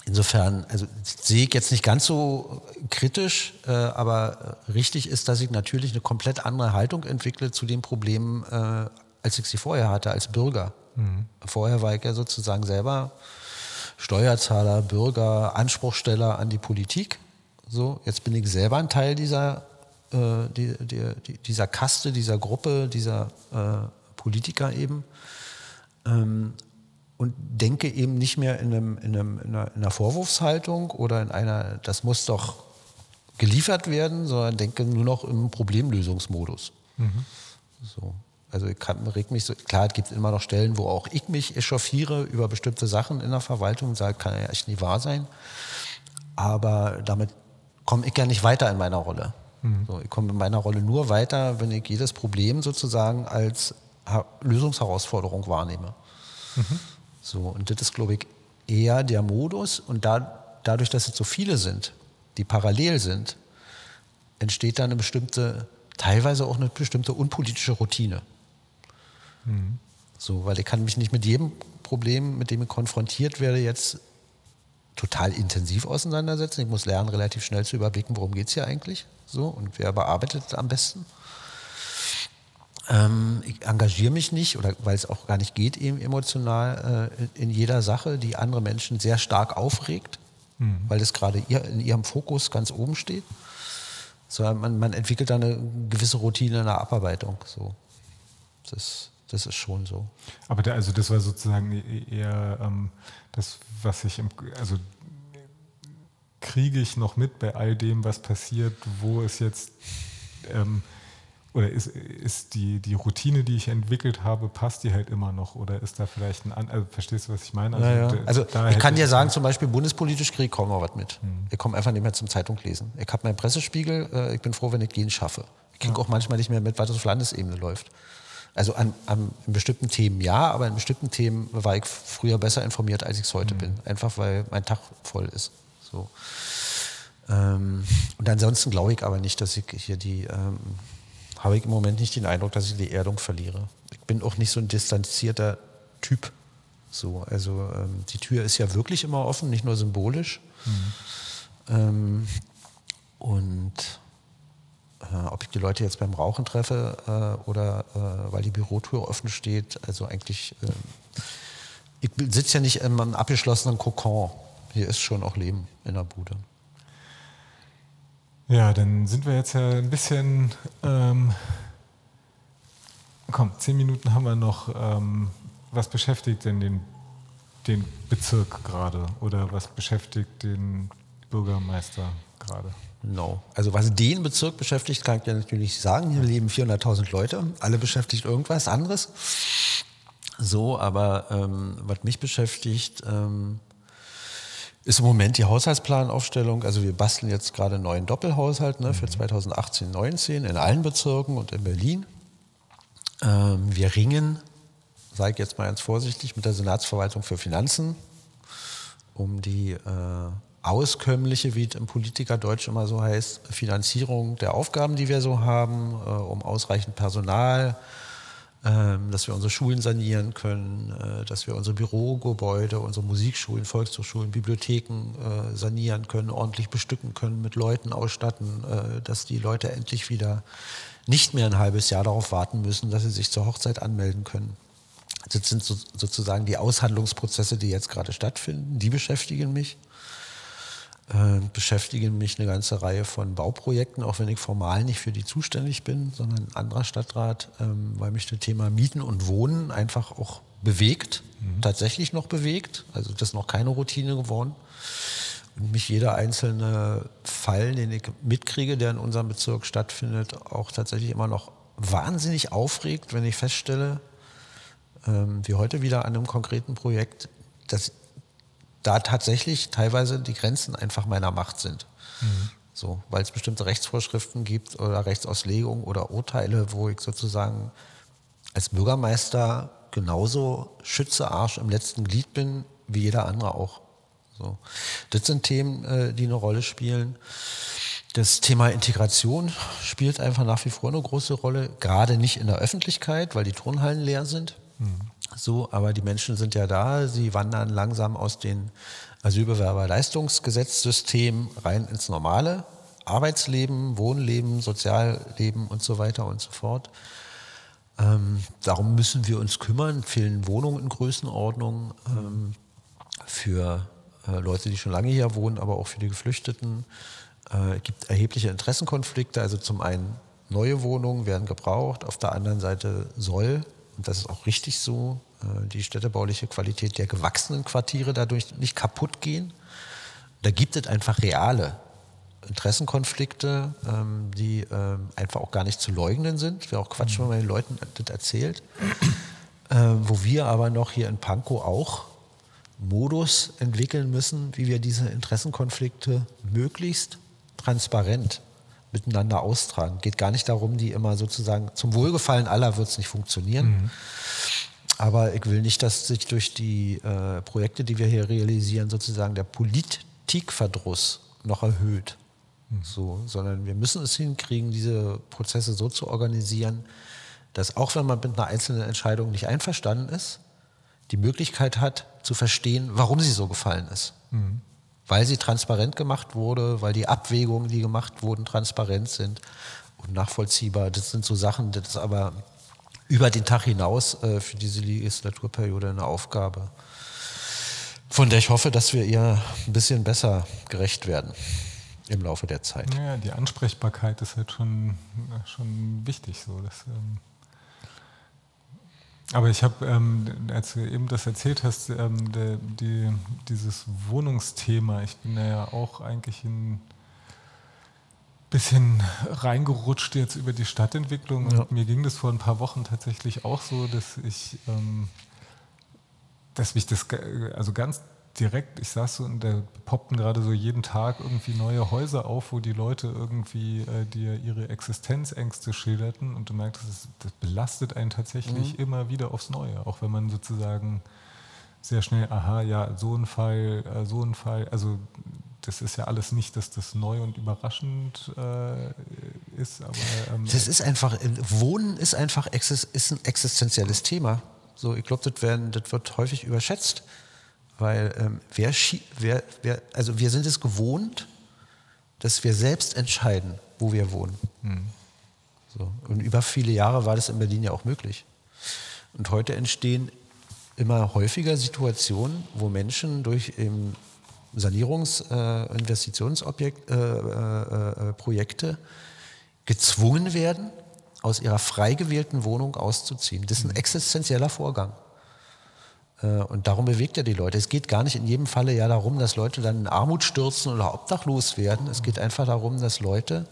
insofern, also sehe ich jetzt nicht ganz so kritisch, äh, aber richtig ist, dass ich natürlich eine komplett andere Haltung entwickle zu den Problemen, äh, als ich sie vorher hatte als Bürger. Mhm. Vorher war ich ja sozusagen selber Steuerzahler, Bürger, Anspruchsteller an die Politik so, jetzt bin ich selber ein Teil dieser, äh, die, die, dieser Kaste, dieser Gruppe, dieser äh, Politiker eben. Ähm, und denke eben nicht mehr in, einem, in, einem, in, einer, in, einer, Vorwurfshaltung oder in einer, das muss doch geliefert werden, sondern denke nur noch im Problemlösungsmodus. Mhm. So. Also ich kann, reg mich so, klar, es gibt immer noch Stellen, wo auch ich mich echauffiere über bestimmte Sachen in der Verwaltung und sage, kann ja echt nie wahr sein. Aber damit komme ich ja nicht weiter in meiner Rolle. Mhm. So, ich komme in meiner Rolle nur weiter, wenn ich jedes Problem sozusagen als Lösungsherausforderung wahrnehme. Mhm. So, und das ist, glaube ich, eher der Modus. Und da, dadurch, dass es so viele sind, die parallel sind, entsteht da eine bestimmte, teilweise auch eine bestimmte unpolitische Routine. Mhm. So, weil ich kann mich nicht mit jedem Problem, mit dem ich konfrontiert werde, jetzt total intensiv auseinandersetzen. Ich muss lernen, relativ schnell zu überblicken, worum geht es hier eigentlich. So, und wer bearbeitet am besten. Ähm, ich engagiere mich nicht, oder weil es auch gar nicht geht, eben emotional äh, in jeder Sache, die andere Menschen sehr stark aufregt, mhm. weil es gerade ihr, in ihrem Fokus ganz oben steht. Sondern man, man entwickelt da eine gewisse Routine in der Abarbeitung. So. Das, das ist schon so. Aber der, also das war sozusagen e-, eher ähm, das, was ich im, also kriege ich noch mit bei all dem, was passiert, wo es jetzt ähm, oder ist, ist die, die Routine, die ich entwickelt habe, passt die halt immer noch? Oder ist da vielleicht ein also verstehst du, was ich meine? Also, ja, also ich kann dir sagen, zum Beispiel bundespolitisch kriege ich kaum noch was mit. Hm. Ich komme einfach nicht mehr zum Zeitung lesen. Ich habe meinen Pressespiegel, äh, ich bin froh, wenn ich den schaffe. Ich kriege ja. auch manchmal nicht mehr mit, was auf Landesebene läuft. Also an, an, in bestimmten Themen ja, aber in bestimmten Themen war ich früher besser informiert, als ich es heute hm. bin. Einfach weil mein Tag voll ist. So. Ähm, und ansonsten glaube ich aber nicht, dass ich hier die ähm, habe ich im Moment nicht den Eindruck, dass ich die Erdung verliere. Ich bin auch nicht so ein distanzierter Typ. So, also ähm, die Tür ist ja wirklich immer offen, nicht nur symbolisch. Mhm. Ähm, und ob ich die Leute jetzt beim Rauchen treffe äh, oder äh, weil die Bürotür offen steht, also eigentlich, ich sitze ja nicht in einem abgeschlossenen Kokon. Hier ist schon auch Leben in der Bude. Ja, dann sind wir jetzt ja ein bisschen. Ähm, komm, zehn Minuten haben wir noch. Ähm, was beschäftigt denn den, den Bezirk gerade? Oder was beschäftigt den Bürgermeister gerade? No. Also was den Bezirk beschäftigt, kann ich ja natürlich sagen. Hier leben 400.000 Leute. Alle beschäftigt irgendwas anderes. So, aber ähm, was mich beschäftigt, ähm, ist im Moment die Haushaltsplanaufstellung. Also wir basteln jetzt gerade einen neuen Doppelhaushalt ne, für 2018, mhm. 19 in allen Bezirken und in Berlin. Ähm, wir ringen, sage ich jetzt mal ganz vorsichtig, mit der Senatsverwaltung für Finanzen, um die äh, auskömmliche, wie es im Politikerdeutsch immer so heißt, Finanzierung der Aufgaben, die wir so haben, äh, um ausreichend Personal, ähm, dass wir unsere Schulen sanieren können, äh, dass wir unsere Bürogebäude, unsere Musikschulen, Volkshochschulen, Bibliotheken äh, sanieren können, ordentlich bestücken können, mit Leuten ausstatten, äh, dass die Leute endlich wieder nicht mehr ein halbes Jahr darauf warten müssen, dass sie sich zur Hochzeit anmelden können. Das sind sozusagen die Aushandlungsprozesse, die jetzt gerade stattfinden. Die beschäftigen mich äh, beschäftigen mich eine ganze Reihe von Bauprojekten, auch wenn ich formal nicht für die zuständig bin, sondern ein anderer Stadtrat, ähm, weil mich das Thema Mieten und Wohnen einfach auch bewegt, mhm. tatsächlich noch bewegt. Also das ist noch keine Routine geworden. Und mich jeder einzelne Fall, den ich mitkriege, der in unserem Bezirk stattfindet, auch tatsächlich immer noch wahnsinnig aufregt, wenn ich feststelle, ähm, wie heute wieder an einem konkreten Projekt, dass da tatsächlich teilweise die Grenzen einfach meiner Macht sind. Mhm. So, weil es bestimmte Rechtsvorschriften gibt oder Rechtsauslegungen oder Urteile, wo ich sozusagen als Bürgermeister genauso Schütze Arsch im letzten Glied bin, wie jeder andere auch. So. Das sind Themen, äh, die eine Rolle spielen. Das Thema Integration spielt einfach nach wie vor eine große Rolle, gerade nicht in der Öffentlichkeit, weil die Turnhallen leer sind. Mhm. So, aber die Menschen sind ja da, sie wandern langsam aus dem Asylbewerberleistungsgesetzsystem rein ins normale Arbeitsleben, Wohnleben, Sozialleben und so weiter und so fort. Ähm, darum müssen wir uns kümmern, fehlen Wohnungen in Größenordnung ähm, für äh, Leute, die schon lange hier wohnen, aber auch für die Geflüchteten. Äh, es gibt erhebliche Interessenkonflikte, also zum einen neue Wohnungen werden gebraucht, auf der anderen Seite soll, das ist auch richtig so, äh, die städtebauliche Qualität der gewachsenen Quartiere dadurch nicht kaputt gehen. Da gibt es einfach reale Interessenkonflikte, ähm, die ähm, einfach auch gar nicht zu leugnen sind. Wäre auch Quatsch, wenn man den Leuten das erzählt. Äh, wo wir aber noch hier in Pankow auch Modus entwickeln müssen, wie wir diese Interessenkonflikte möglichst transparent miteinander austragen. Geht gar nicht darum, die immer sozusagen zum Wohlgefallen aller wird es nicht funktionieren. Mhm. Aber ich will nicht, dass sich durch die äh, Projekte, die wir hier realisieren, sozusagen der Politikverdruss noch erhöht. Mhm. So, sondern wir müssen es hinkriegen, diese Prozesse so zu organisieren, dass auch wenn man mit einer einzelnen Entscheidung nicht einverstanden ist, die Möglichkeit hat zu verstehen, warum sie so gefallen ist. Mhm weil sie transparent gemacht wurde, weil die Abwägungen, die gemacht wurden, transparent sind und nachvollziehbar. Das sind so Sachen, das ist aber über den Tag hinaus äh, für diese Legislaturperiode eine Aufgabe, von der ich hoffe, dass wir ihr ein bisschen besser gerecht werden im Laufe der Zeit. Ja, die Ansprechbarkeit ist halt schon, schon wichtig. So. Das, ähm aber ich habe, ähm, als du eben das erzählt hast, ähm, der, die, dieses Wohnungsthema, ich bin ja auch eigentlich ein bisschen reingerutscht jetzt über die Stadtentwicklung. Ja. Und mir ging das vor ein paar Wochen tatsächlich auch so, dass ich, ähm, dass mich das also ganz direkt, ich saß so und da poppten gerade so jeden Tag irgendwie neue Häuser auf, wo die Leute irgendwie äh, dir ihre Existenzängste schilderten und du merkst, das, das belastet einen tatsächlich mhm. immer wieder aufs Neue, auch wenn man sozusagen sehr schnell, aha, ja, so ein Fall, äh, so ein Fall, also das ist ja alles nicht, dass das neu und überraschend äh, ist, aber ähm, das ist einfach, äh, Wohnen ist einfach ist ein existenzielles Thema. So, ich glaube, das, das wird häufig überschätzt. Weil ähm, wer, wer, wer, also wir sind es gewohnt, dass wir selbst entscheiden, wo wir wohnen. Mhm. So. Und über viele Jahre war das in Berlin ja auch möglich. Und heute entstehen immer häufiger Situationen, wo Menschen durch ähm, Sanierungsinvestitionsprojekte äh, äh, äh, äh gezwungen werden, aus ihrer frei gewählten Wohnung auszuziehen. Das ist ein mhm. existenzieller Vorgang. Äh, und darum bewegt er die Leute. Es geht gar nicht in jedem Falle ja darum, dass Leute dann in Armut stürzen oder obdachlos werden. Es geht einfach darum, dass Leute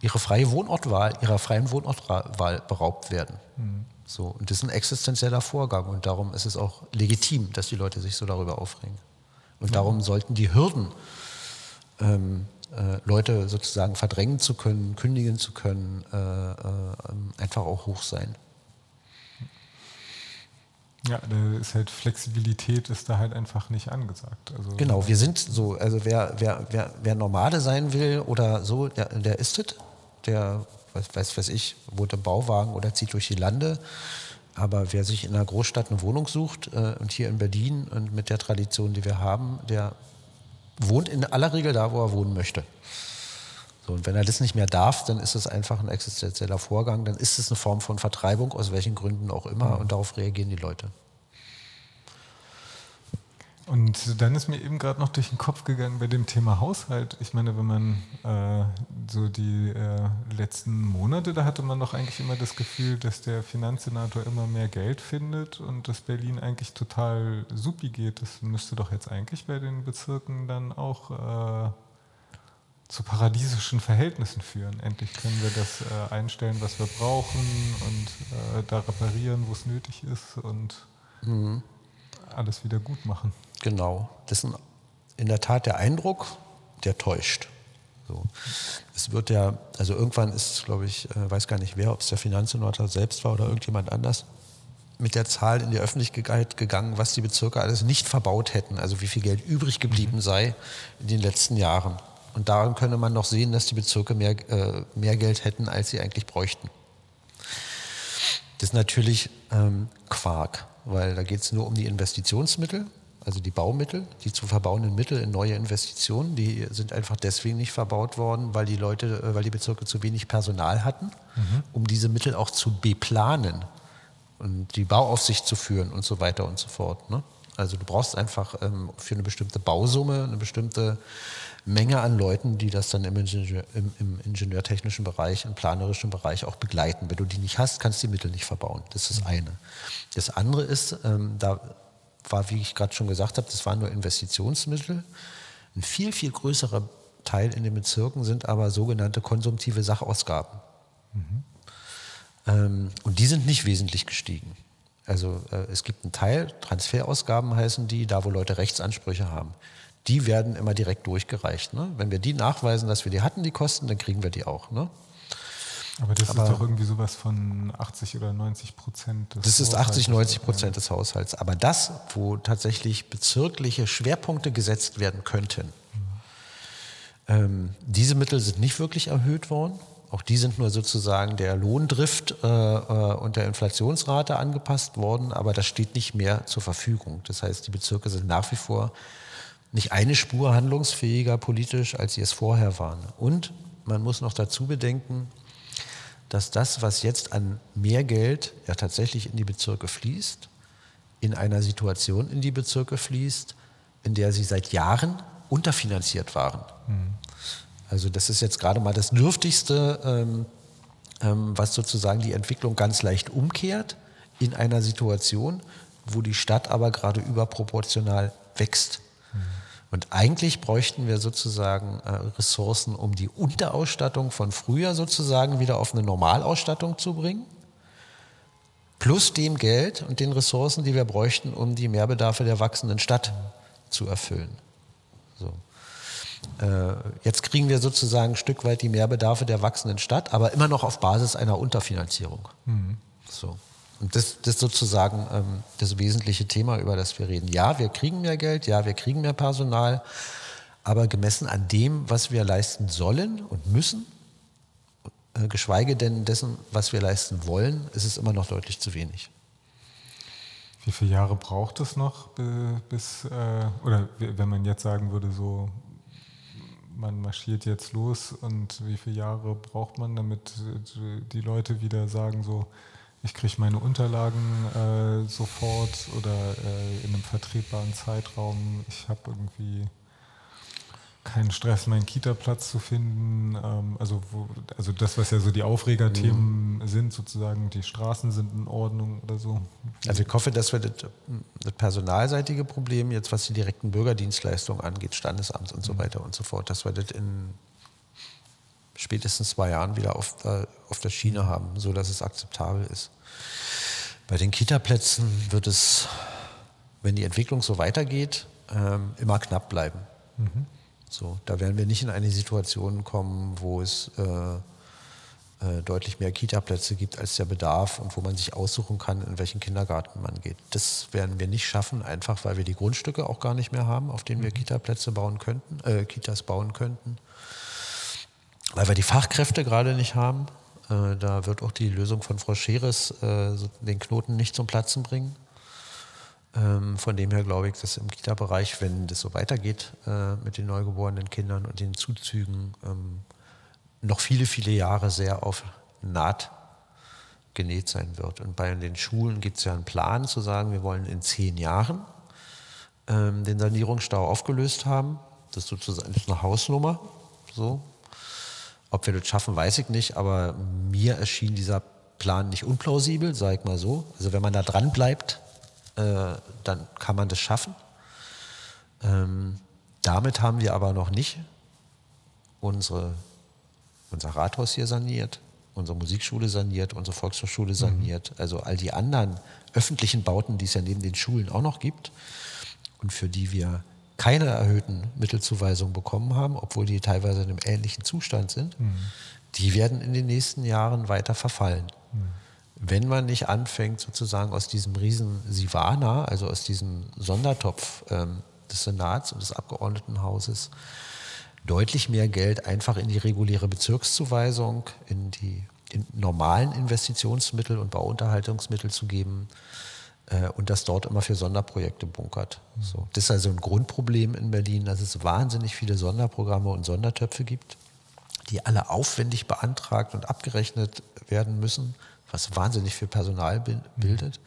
ihre freie Wohnortwahl, ihrer freien Wohnortwahl beraubt werden. Mhm. So, und das ist ein existenzieller Vorgang und darum ist es auch legitim, dass die Leute sich so darüber aufregen. Und mhm. darum sollten die Hürden, ähm, äh, Leute sozusagen verdrängen zu können, kündigen zu können, äh, äh, einfach auch hoch sein. Ja, da ist halt Flexibilität ist da halt einfach nicht angesagt. Also genau, wir sind so, also wer, wer, wer, wer Nomade sein will oder so, der, der ist es. Der, weiß, weiß, weiß ich, wohnt im Bauwagen oder zieht durch die Lande. Aber wer sich in einer Großstadt eine Wohnung sucht äh, und hier in Berlin und mit der Tradition, die wir haben, der wohnt in aller Regel da, wo er wohnen möchte. So, und wenn er das nicht mehr darf, dann ist es einfach ein existenzieller Vorgang, dann ist es eine Form von Vertreibung, aus welchen Gründen auch immer, mhm. und darauf reagieren die Leute. Und dann ist mir eben gerade noch durch den Kopf gegangen bei dem Thema Haushalt. Ich meine, wenn man äh, so die äh, letzten Monate, da hatte man doch eigentlich immer das Gefühl, dass der Finanzsenator immer mehr Geld findet und dass Berlin eigentlich total supi geht. Das müsste doch jetzt eigentlich bei den Bezirken dann auch äh, zu paradiesischen Verhältnissen führen. Endlich können wir das äh, einstellen, was wir brauchen und äh, da reparieren, wo es nötig ist und mhm. alles wieder gut machen. Genau. Das ist in der Tat der Eindruck, der täuscht. So. Es wird ja, also irgendwann ist, glaube ich, äh, weiß gar nicht wer, ob es der Finanzsenator selbst war oder irgendjemand anders, mit der Zahl in die Öffentlichkeit gegangen, was die Bezirke alles nicht verbaut hätten, also wie viel Geld übrig geblieben mhm. sei in den letzten Jahren. Und daran könne man noch sehen, dass die Bezirke mehr, äh, mehr Geld hätten, als sie eigentlich bräuchten. Das ist natürlich ähm, Quark, weil da geht es nur um die Investitionsmittel, also die Baumittel, die zu verbauenden Mittel in neue Investitionen. Die sind einfach deswegen nicht verbaut worden, weil die Leute, äh, weil die Bezirke zu wenig Personal hatten, mhm. um diese Mittel auch zu beplanen und die Bauaufsicht zu führen und so weiter und so fort. Ne? Also du brauchst einfach ähm, für eine bestimmte Bausumme eine bestimmte Menge an Leuten, die das dann im, Ingenieur, im, im, ingenieurtechnischen Bereich, im planerischen Bereich auch begleiten. Wenn du die nicht hast, kannst du die Mittel nicht verbauen. Das ist das eine. Das andere ist, ähm, da war, wie ich gerade schon gesagt habe, das waren nur Investitionsmittel. Ein viel, viel größerer Teil in den Bezirken sind aber sogenannte konsumtive Sachausgaben. Mhm. Ähm, und die sind nicht wesentlich gestiegen. Also äh, es gibt einen Teil, Transferausgaben heißen die, da wo Leute Rechtsansprüche haben. Die werden immer direkt durchgereicht. Ne? Wenn wir die nachweisen, dass wir die hatten, die Kosten, dann kriegen wir die auch. Ne? Aber das Aber ist doch irgendwie sowas von 80 oder 90 Prozent des Das ist 80, 90 Prozent des Haushalts. Aber das, wo tatsächlich bezirkliche Schwerpunkte gesetzt werden könnten, mhm. ähm, diese Mittel sind nicht wirklich erhöht worden. Auch die sind nur sozusagen der Lohndrift äh, äh, und der Inflationsrate angepasst worden, aber das steht nicht mehr zur Verfügung. Das heißt, die Bezirke sind nach wie vor nicht eine Spur handlungsfähiger politisch, als sie es vorher waren. Und man muss noch dazu bedenken, dass das, was jetzt an mehr Geld ja tatsächlich in die Bezirke fließt, in einer Situation in die Bezirke fließt, in der sie seit Jahren unterfinanziert waren. Mhm. Also das ist jetzt gerade mal das Dürftigste, ähm, ähm, was sozusagen die Entwicklung ganz leicht umkehrt in einer Situation, wo die Stadt aber gerade überproportional wächst. Und eigentlich bräuchten wir sozusagen äh, Ressourcen, um die Unterausstattung von früher sozusagen wieder auf eine Normalausstattung zu bringen, plus dem Geld und den Ressourcen, die wir bräuchten, um die Mehrbedarfe der wachsenden Stadt zu erfüllen. So. Äh, jetzt kriegen wir sozusagen ein Stück weit die Mehrbedarfe der wachsenden Stadt, aber immer noch auf Basis einer Unterfinanzierung. Mhm. So. Und das, ist sozusagen ähm, das wesentliche Thema, über das wir reden. Ja, wir kriegen mehr Geld, ja, wir kriegen mehr Personal, aber gemessen an dem, was wir leisten sollen und müssen, äh, geschweige denn dessen, was wir leisten wollen, ist es immer noch deutlich zu wenig. Wie viele Jahre braucht es noch, bis, äh, oder wenn man jetzt sagen würde, so man marschiert jetzt los und wie viele Jahre braucht man, damit die Leute wieder sagen, so, ich kriege meine Unterlagen äh, sofort oder äh, in einem vertretbaren Zeitraum. Ich habe irgendwie keinen Stress, meinen Kita-Platz zu finden. Ähm, also, wo, also das, was ja so die Aufregerthemen mhm. sind, sozusagen, die Straßen sind in Ordnung oder so. Also ich hoffe, dass wir das, das personalseitige Problem, jetzt was die direkten Bürgerdienstleistungen angeht, Standesamt und so mhm. weiter und so fort, dass wir das in spätestens zwei Jahren wieder auf, äh, auf der Schiene haben, so dass es akzeptabel ist. Bei den Kita-Plätzen wird es, wenn die Entwicklung so weitergeht, ähm, immer knapp bleiben. Mhm. So, da werden wir nicht in eine Situation kommen, wo es äh, äh, deutlich mehr Kita-Plätze gibt als der Bedarf und wo man sich aussuchen kann, in welchen Kindergarten man geht. Das werden wir nicht schaffen, einfach weil wir die Grundstücke auch gar nicht mehr haben, auf denen wir mhm. Kita-Plätze bauen könnten, äh, Kitas bauen könnten, weil wir die Fachkräfte gerade nicht haben. Äh, da wird auch die Lösung von Frau Scheres äh, den Knoten nicht zum Platzen bringen. Ähm, von dem her glaube ich, dass im Kita-Bereich, wenn das so weitergeht äh, mit den neugeborenen Kindern und den Zuzügen, ähm, noch viele, viele Jahre sehr auf Naht genäht sein wird. Und bei den Schulen gibt es ja einen Plan zu sagen, wir wollen in zehn Jahren ähm, den Sanierungsstau aufgelöst haben. Das ist sozusagen eine Hausnummer. So. Ob wir das schaffen, weiß ich nicht, aber mir erschien dieser Plan nicht unplausibel, sage ich mal so. Also wenn man da dran bleibt, äh, dann kann man das schaffen. Ähm, damit haben wir aber noch nicht unsere, unser Rathaus hier saniert, unsere Musikschule saniert, unsere Volkshochschule mhm. saniert, mhm. also all die anderen öffentlichen Bauten, die es ja neben den Schulen auch noch gibt und für die wir keine erhöhten Mittelzuweisungen bekommen haben, obwohl die teilweise in einem ähnlichen Zustand sind, mhm. die werden in den nächsten Jahren weiter verfallen. Mhm wenn man nicht anfängt, sozusagen aus diesem riesen Sivana, also aus diesem Sondertopf ähm, des Senats und des Abgeordnetenhauses, deutlich mehr Geld einfach in die reguläre Bezirkszuweisung, in die in normalen Investitionsmittel und Bauunterhaltungsmittel zu geben und das dort immer für Sonderprojekte bunkert. So. Das ist also ein Grundproblem in Berlin, dass es wahnsinnig viele Sonderprogramme und Sondertöpfe gibt, die alle aufwendig beantragt und abgerechnet werden müssen was wahnsinnig viel Personal bildet,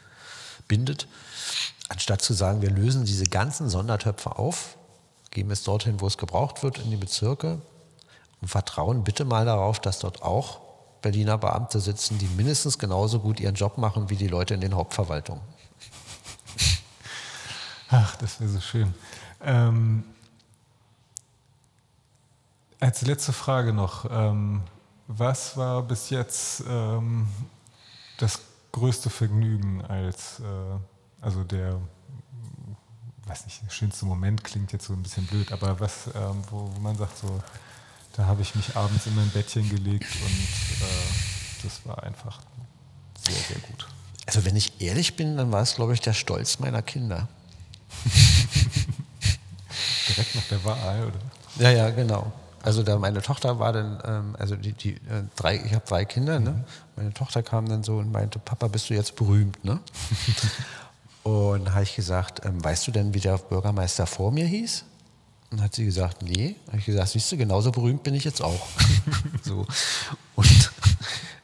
bindet, anstatt zu sagen, wir lösen diese ganzen Sondertöpfe auf, geben es dorthin, wo es gebraucht wird, in die Bezirke und vertrauen bitte mal darauf, dass dort auch Berliner Beamte sitzen, die mindestens genauso gut ihren Job machen wie die Leute in den Hauptverwaltungen. Ach, das wäre so schön. Ähm, Als letzte Frage noch. Ähm, was war bis jetzt ähm, das größte Vergnügen als, äh, also der, weiß nicht, schönste Moment klingt jetzt so ein bisschen blöd, aber was, ähm, wo, wo, man sagt so, da habe ich mich abends in mein Bettchen gelegt und äh, das war einfach sehr, sehr gut. Also wenn ich ehrlich bin, dann war es, glaube ich, der Stolz meiner Kinder. *laughs* Direkt nach der Wahl, oder? Ja, ja, genau. Also da meine Tochter war dann, ähm, also die, die äh, drei, ich habe drei Kinder, ne? mhm. ne? Meine Tochter kam dann so und meinte, Papa, bist du jetzt berühmt, ne? *laughs* und habe ich gesagt, ähm, weißt du denn, wie der Bürgermeister vor mir hieß? Und hat sie gesagt, nee. Habe ich gesagt, siehst du, genauso berühmt bin ich jetzt auch. *laughs* so. Und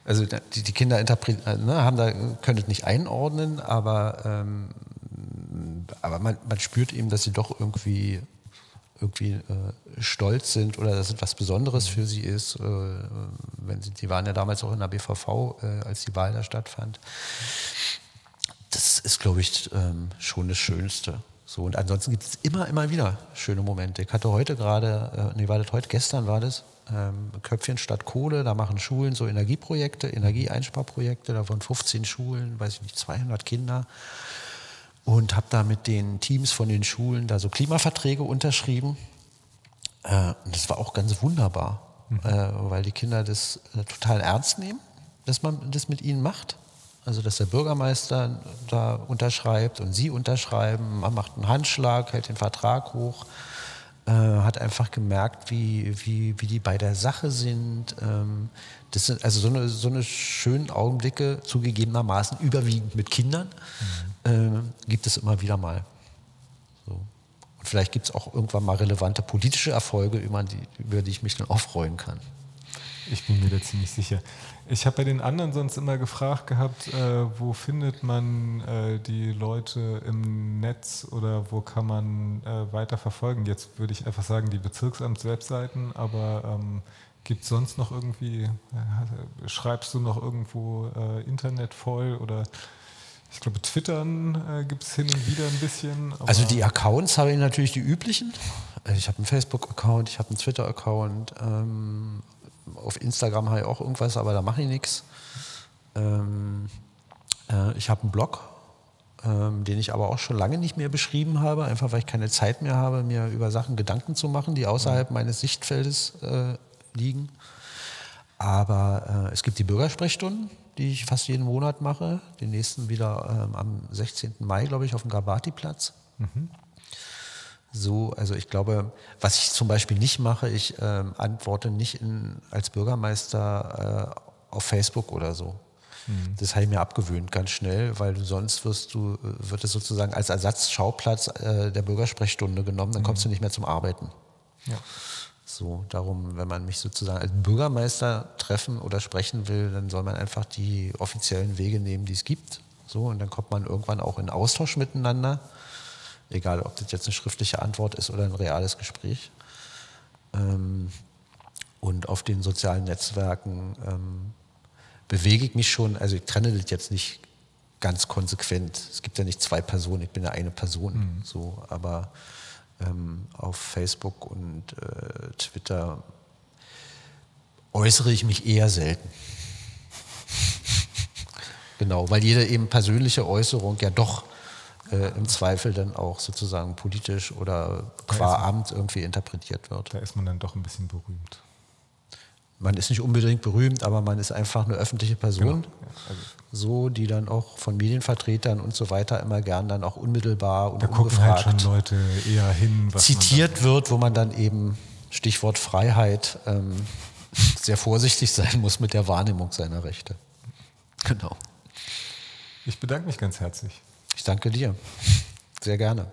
also die, die Kinder äh, ne, haben da, können es nicht einordnen, aber, ähm, aber man, man spürt eben, dass sie doch irgendwie irgendwie äh, stolz sind oder dass es was Besonderes für sie ist. Äh, wenn sie, die waren ja damals auch in der BVV, äh, als die Wahl da stattfand. Das ist, glaube ich, ähm, schon das Schönste. So, und ansonsten gibt es immer, immer wieder schöne Momente. Ich hatte heute gerade, äh, nee, war das heute, gestern war das, ähm, Köpfchen statt Kohle, da machen Schulen so Energieprojekte, Energieeinsparprojekte, da waren 15 Schulen, weiß ich nicht, 200 Kinder und habe da mit den Teams von den Schulen da so Klimaverträge unterschrieben. Äh, und das war auch ganz wunderbar, mhm. äh, weil die Kinder das äh, total ernst nehmen, dass man das mit ihnen macht. Also dass der Bürgermeister da unterschreibt und sie unterschreiben, man macht einen Handschlag, hält den Vertrag hoch, äh, hat einfach gemerkt, wie, wie, wie die bei der Sache sind. Ähm, das sind also so eine, so eine schönen Augenblicke, zugegebenermaßen überwiegend mit Kindern. Äh, gibt es immer wieder mal. So. Und vielleicht gibt es auch irgendwann mal relevante politische Erfolge, über die, über die ich mich dann auch freuen kann. Ich bin mir da ziemlich sicher. Ich habe bei den anderen sonst immer gefragt gehabt, äh, wo findet man äh, die Leute im Netz oder wo kann man äh, weiter verfolgen? Jetzt würde ich einfach sagen, die Bezirksamts-Webseiten, aber ähm, gibt es sonst noch irgendwie, äh, schreibst du noch irgendwo äh, Internet voll oder ich glaube, Twittern äh, gibt es hin und wieder ein bisschen. Also die Accounts habe ich natürlich die üblichen. Also ich habe einen Facebook-Account, ich habe einen Twitter-Account. Ähm, auf Instagram habe ich auch irgendwas, aber da mache ich nichts. Ähm, äh, ich habe einen Blog, ähm, den ich aber auch schon lange nicht mehr beschrieben habe, einfach weil ich keine Zeit mehr habe, mir über Sachen Gedanken zu machen, die außerhalb mhm. meines Sichtfeldes äh, liegen. Aber äh, es gibt die Bürgersprechstunden, die ich fast jeden Monat mache. Den nächsten wieder ähm, am 16. Mai, glaube ich, auf dem Gabati-Platz. Mhm. So, also ich glaube, was ich zum Beispiel nicht mache, ich ähm, antworte nicht in, als Bürgermeister äh, auf Facebook oder so. Mhm. Das habe ich mir abgewöhnt ganz schnell, weil du sonst wirst du, wird es sozusagen als Ersatzschauplatz äh, der Bürgersprechstunde genommen, dann kommst mhm. du nicht mehr zum Arbeiten. Ja. So, darum, wenn man mich sozusagen als Bürgermeister treffen oder sprechen will, dann soll man einfach die offiziellen Wege nehmen, die es gibt. So, und dann kommt man irgendwann auch in Austausch miteinander. Egal, ob das jetzt eine schriftliche Antwort ist oder ein reales Gespräch. Ähm, und auf den sozialen Netzwerken ähm, bewege ich mich schon, also ich trenne das jetzt nicht ganz konsequent. Es gibt ja nicht zwei Personen, ich bin ja eine Person. Mhm. So, aber ähm, auf Facebook und äh, Twitter äußere ich mich eher selten. *laughs* genau, weil jede eben persönliche Äußerung ja doch äh, im Zweifel dann auch sozusagen politisch oder qua Amt irgendwie interpretiert wird. Da ist man dann doch ein bisschen berühmt man ist nicht unbedingt berühmt, aber man ist einfach eine öffentliche Person, genau. also so, die dann auch von Medienvertretern und so weiter immer gern dann auch unmittelbar und da ungefragt halt schon Leute eher hin, zitiert wird, wo man dann eben Stichwort Freiheit ähm, sehr vorsichtig sein muss mit der Wahrnehmung seiner Rechte. Genau. Ich bedanke mich ganz herzlich. Ich danke dir. Sehr gerne.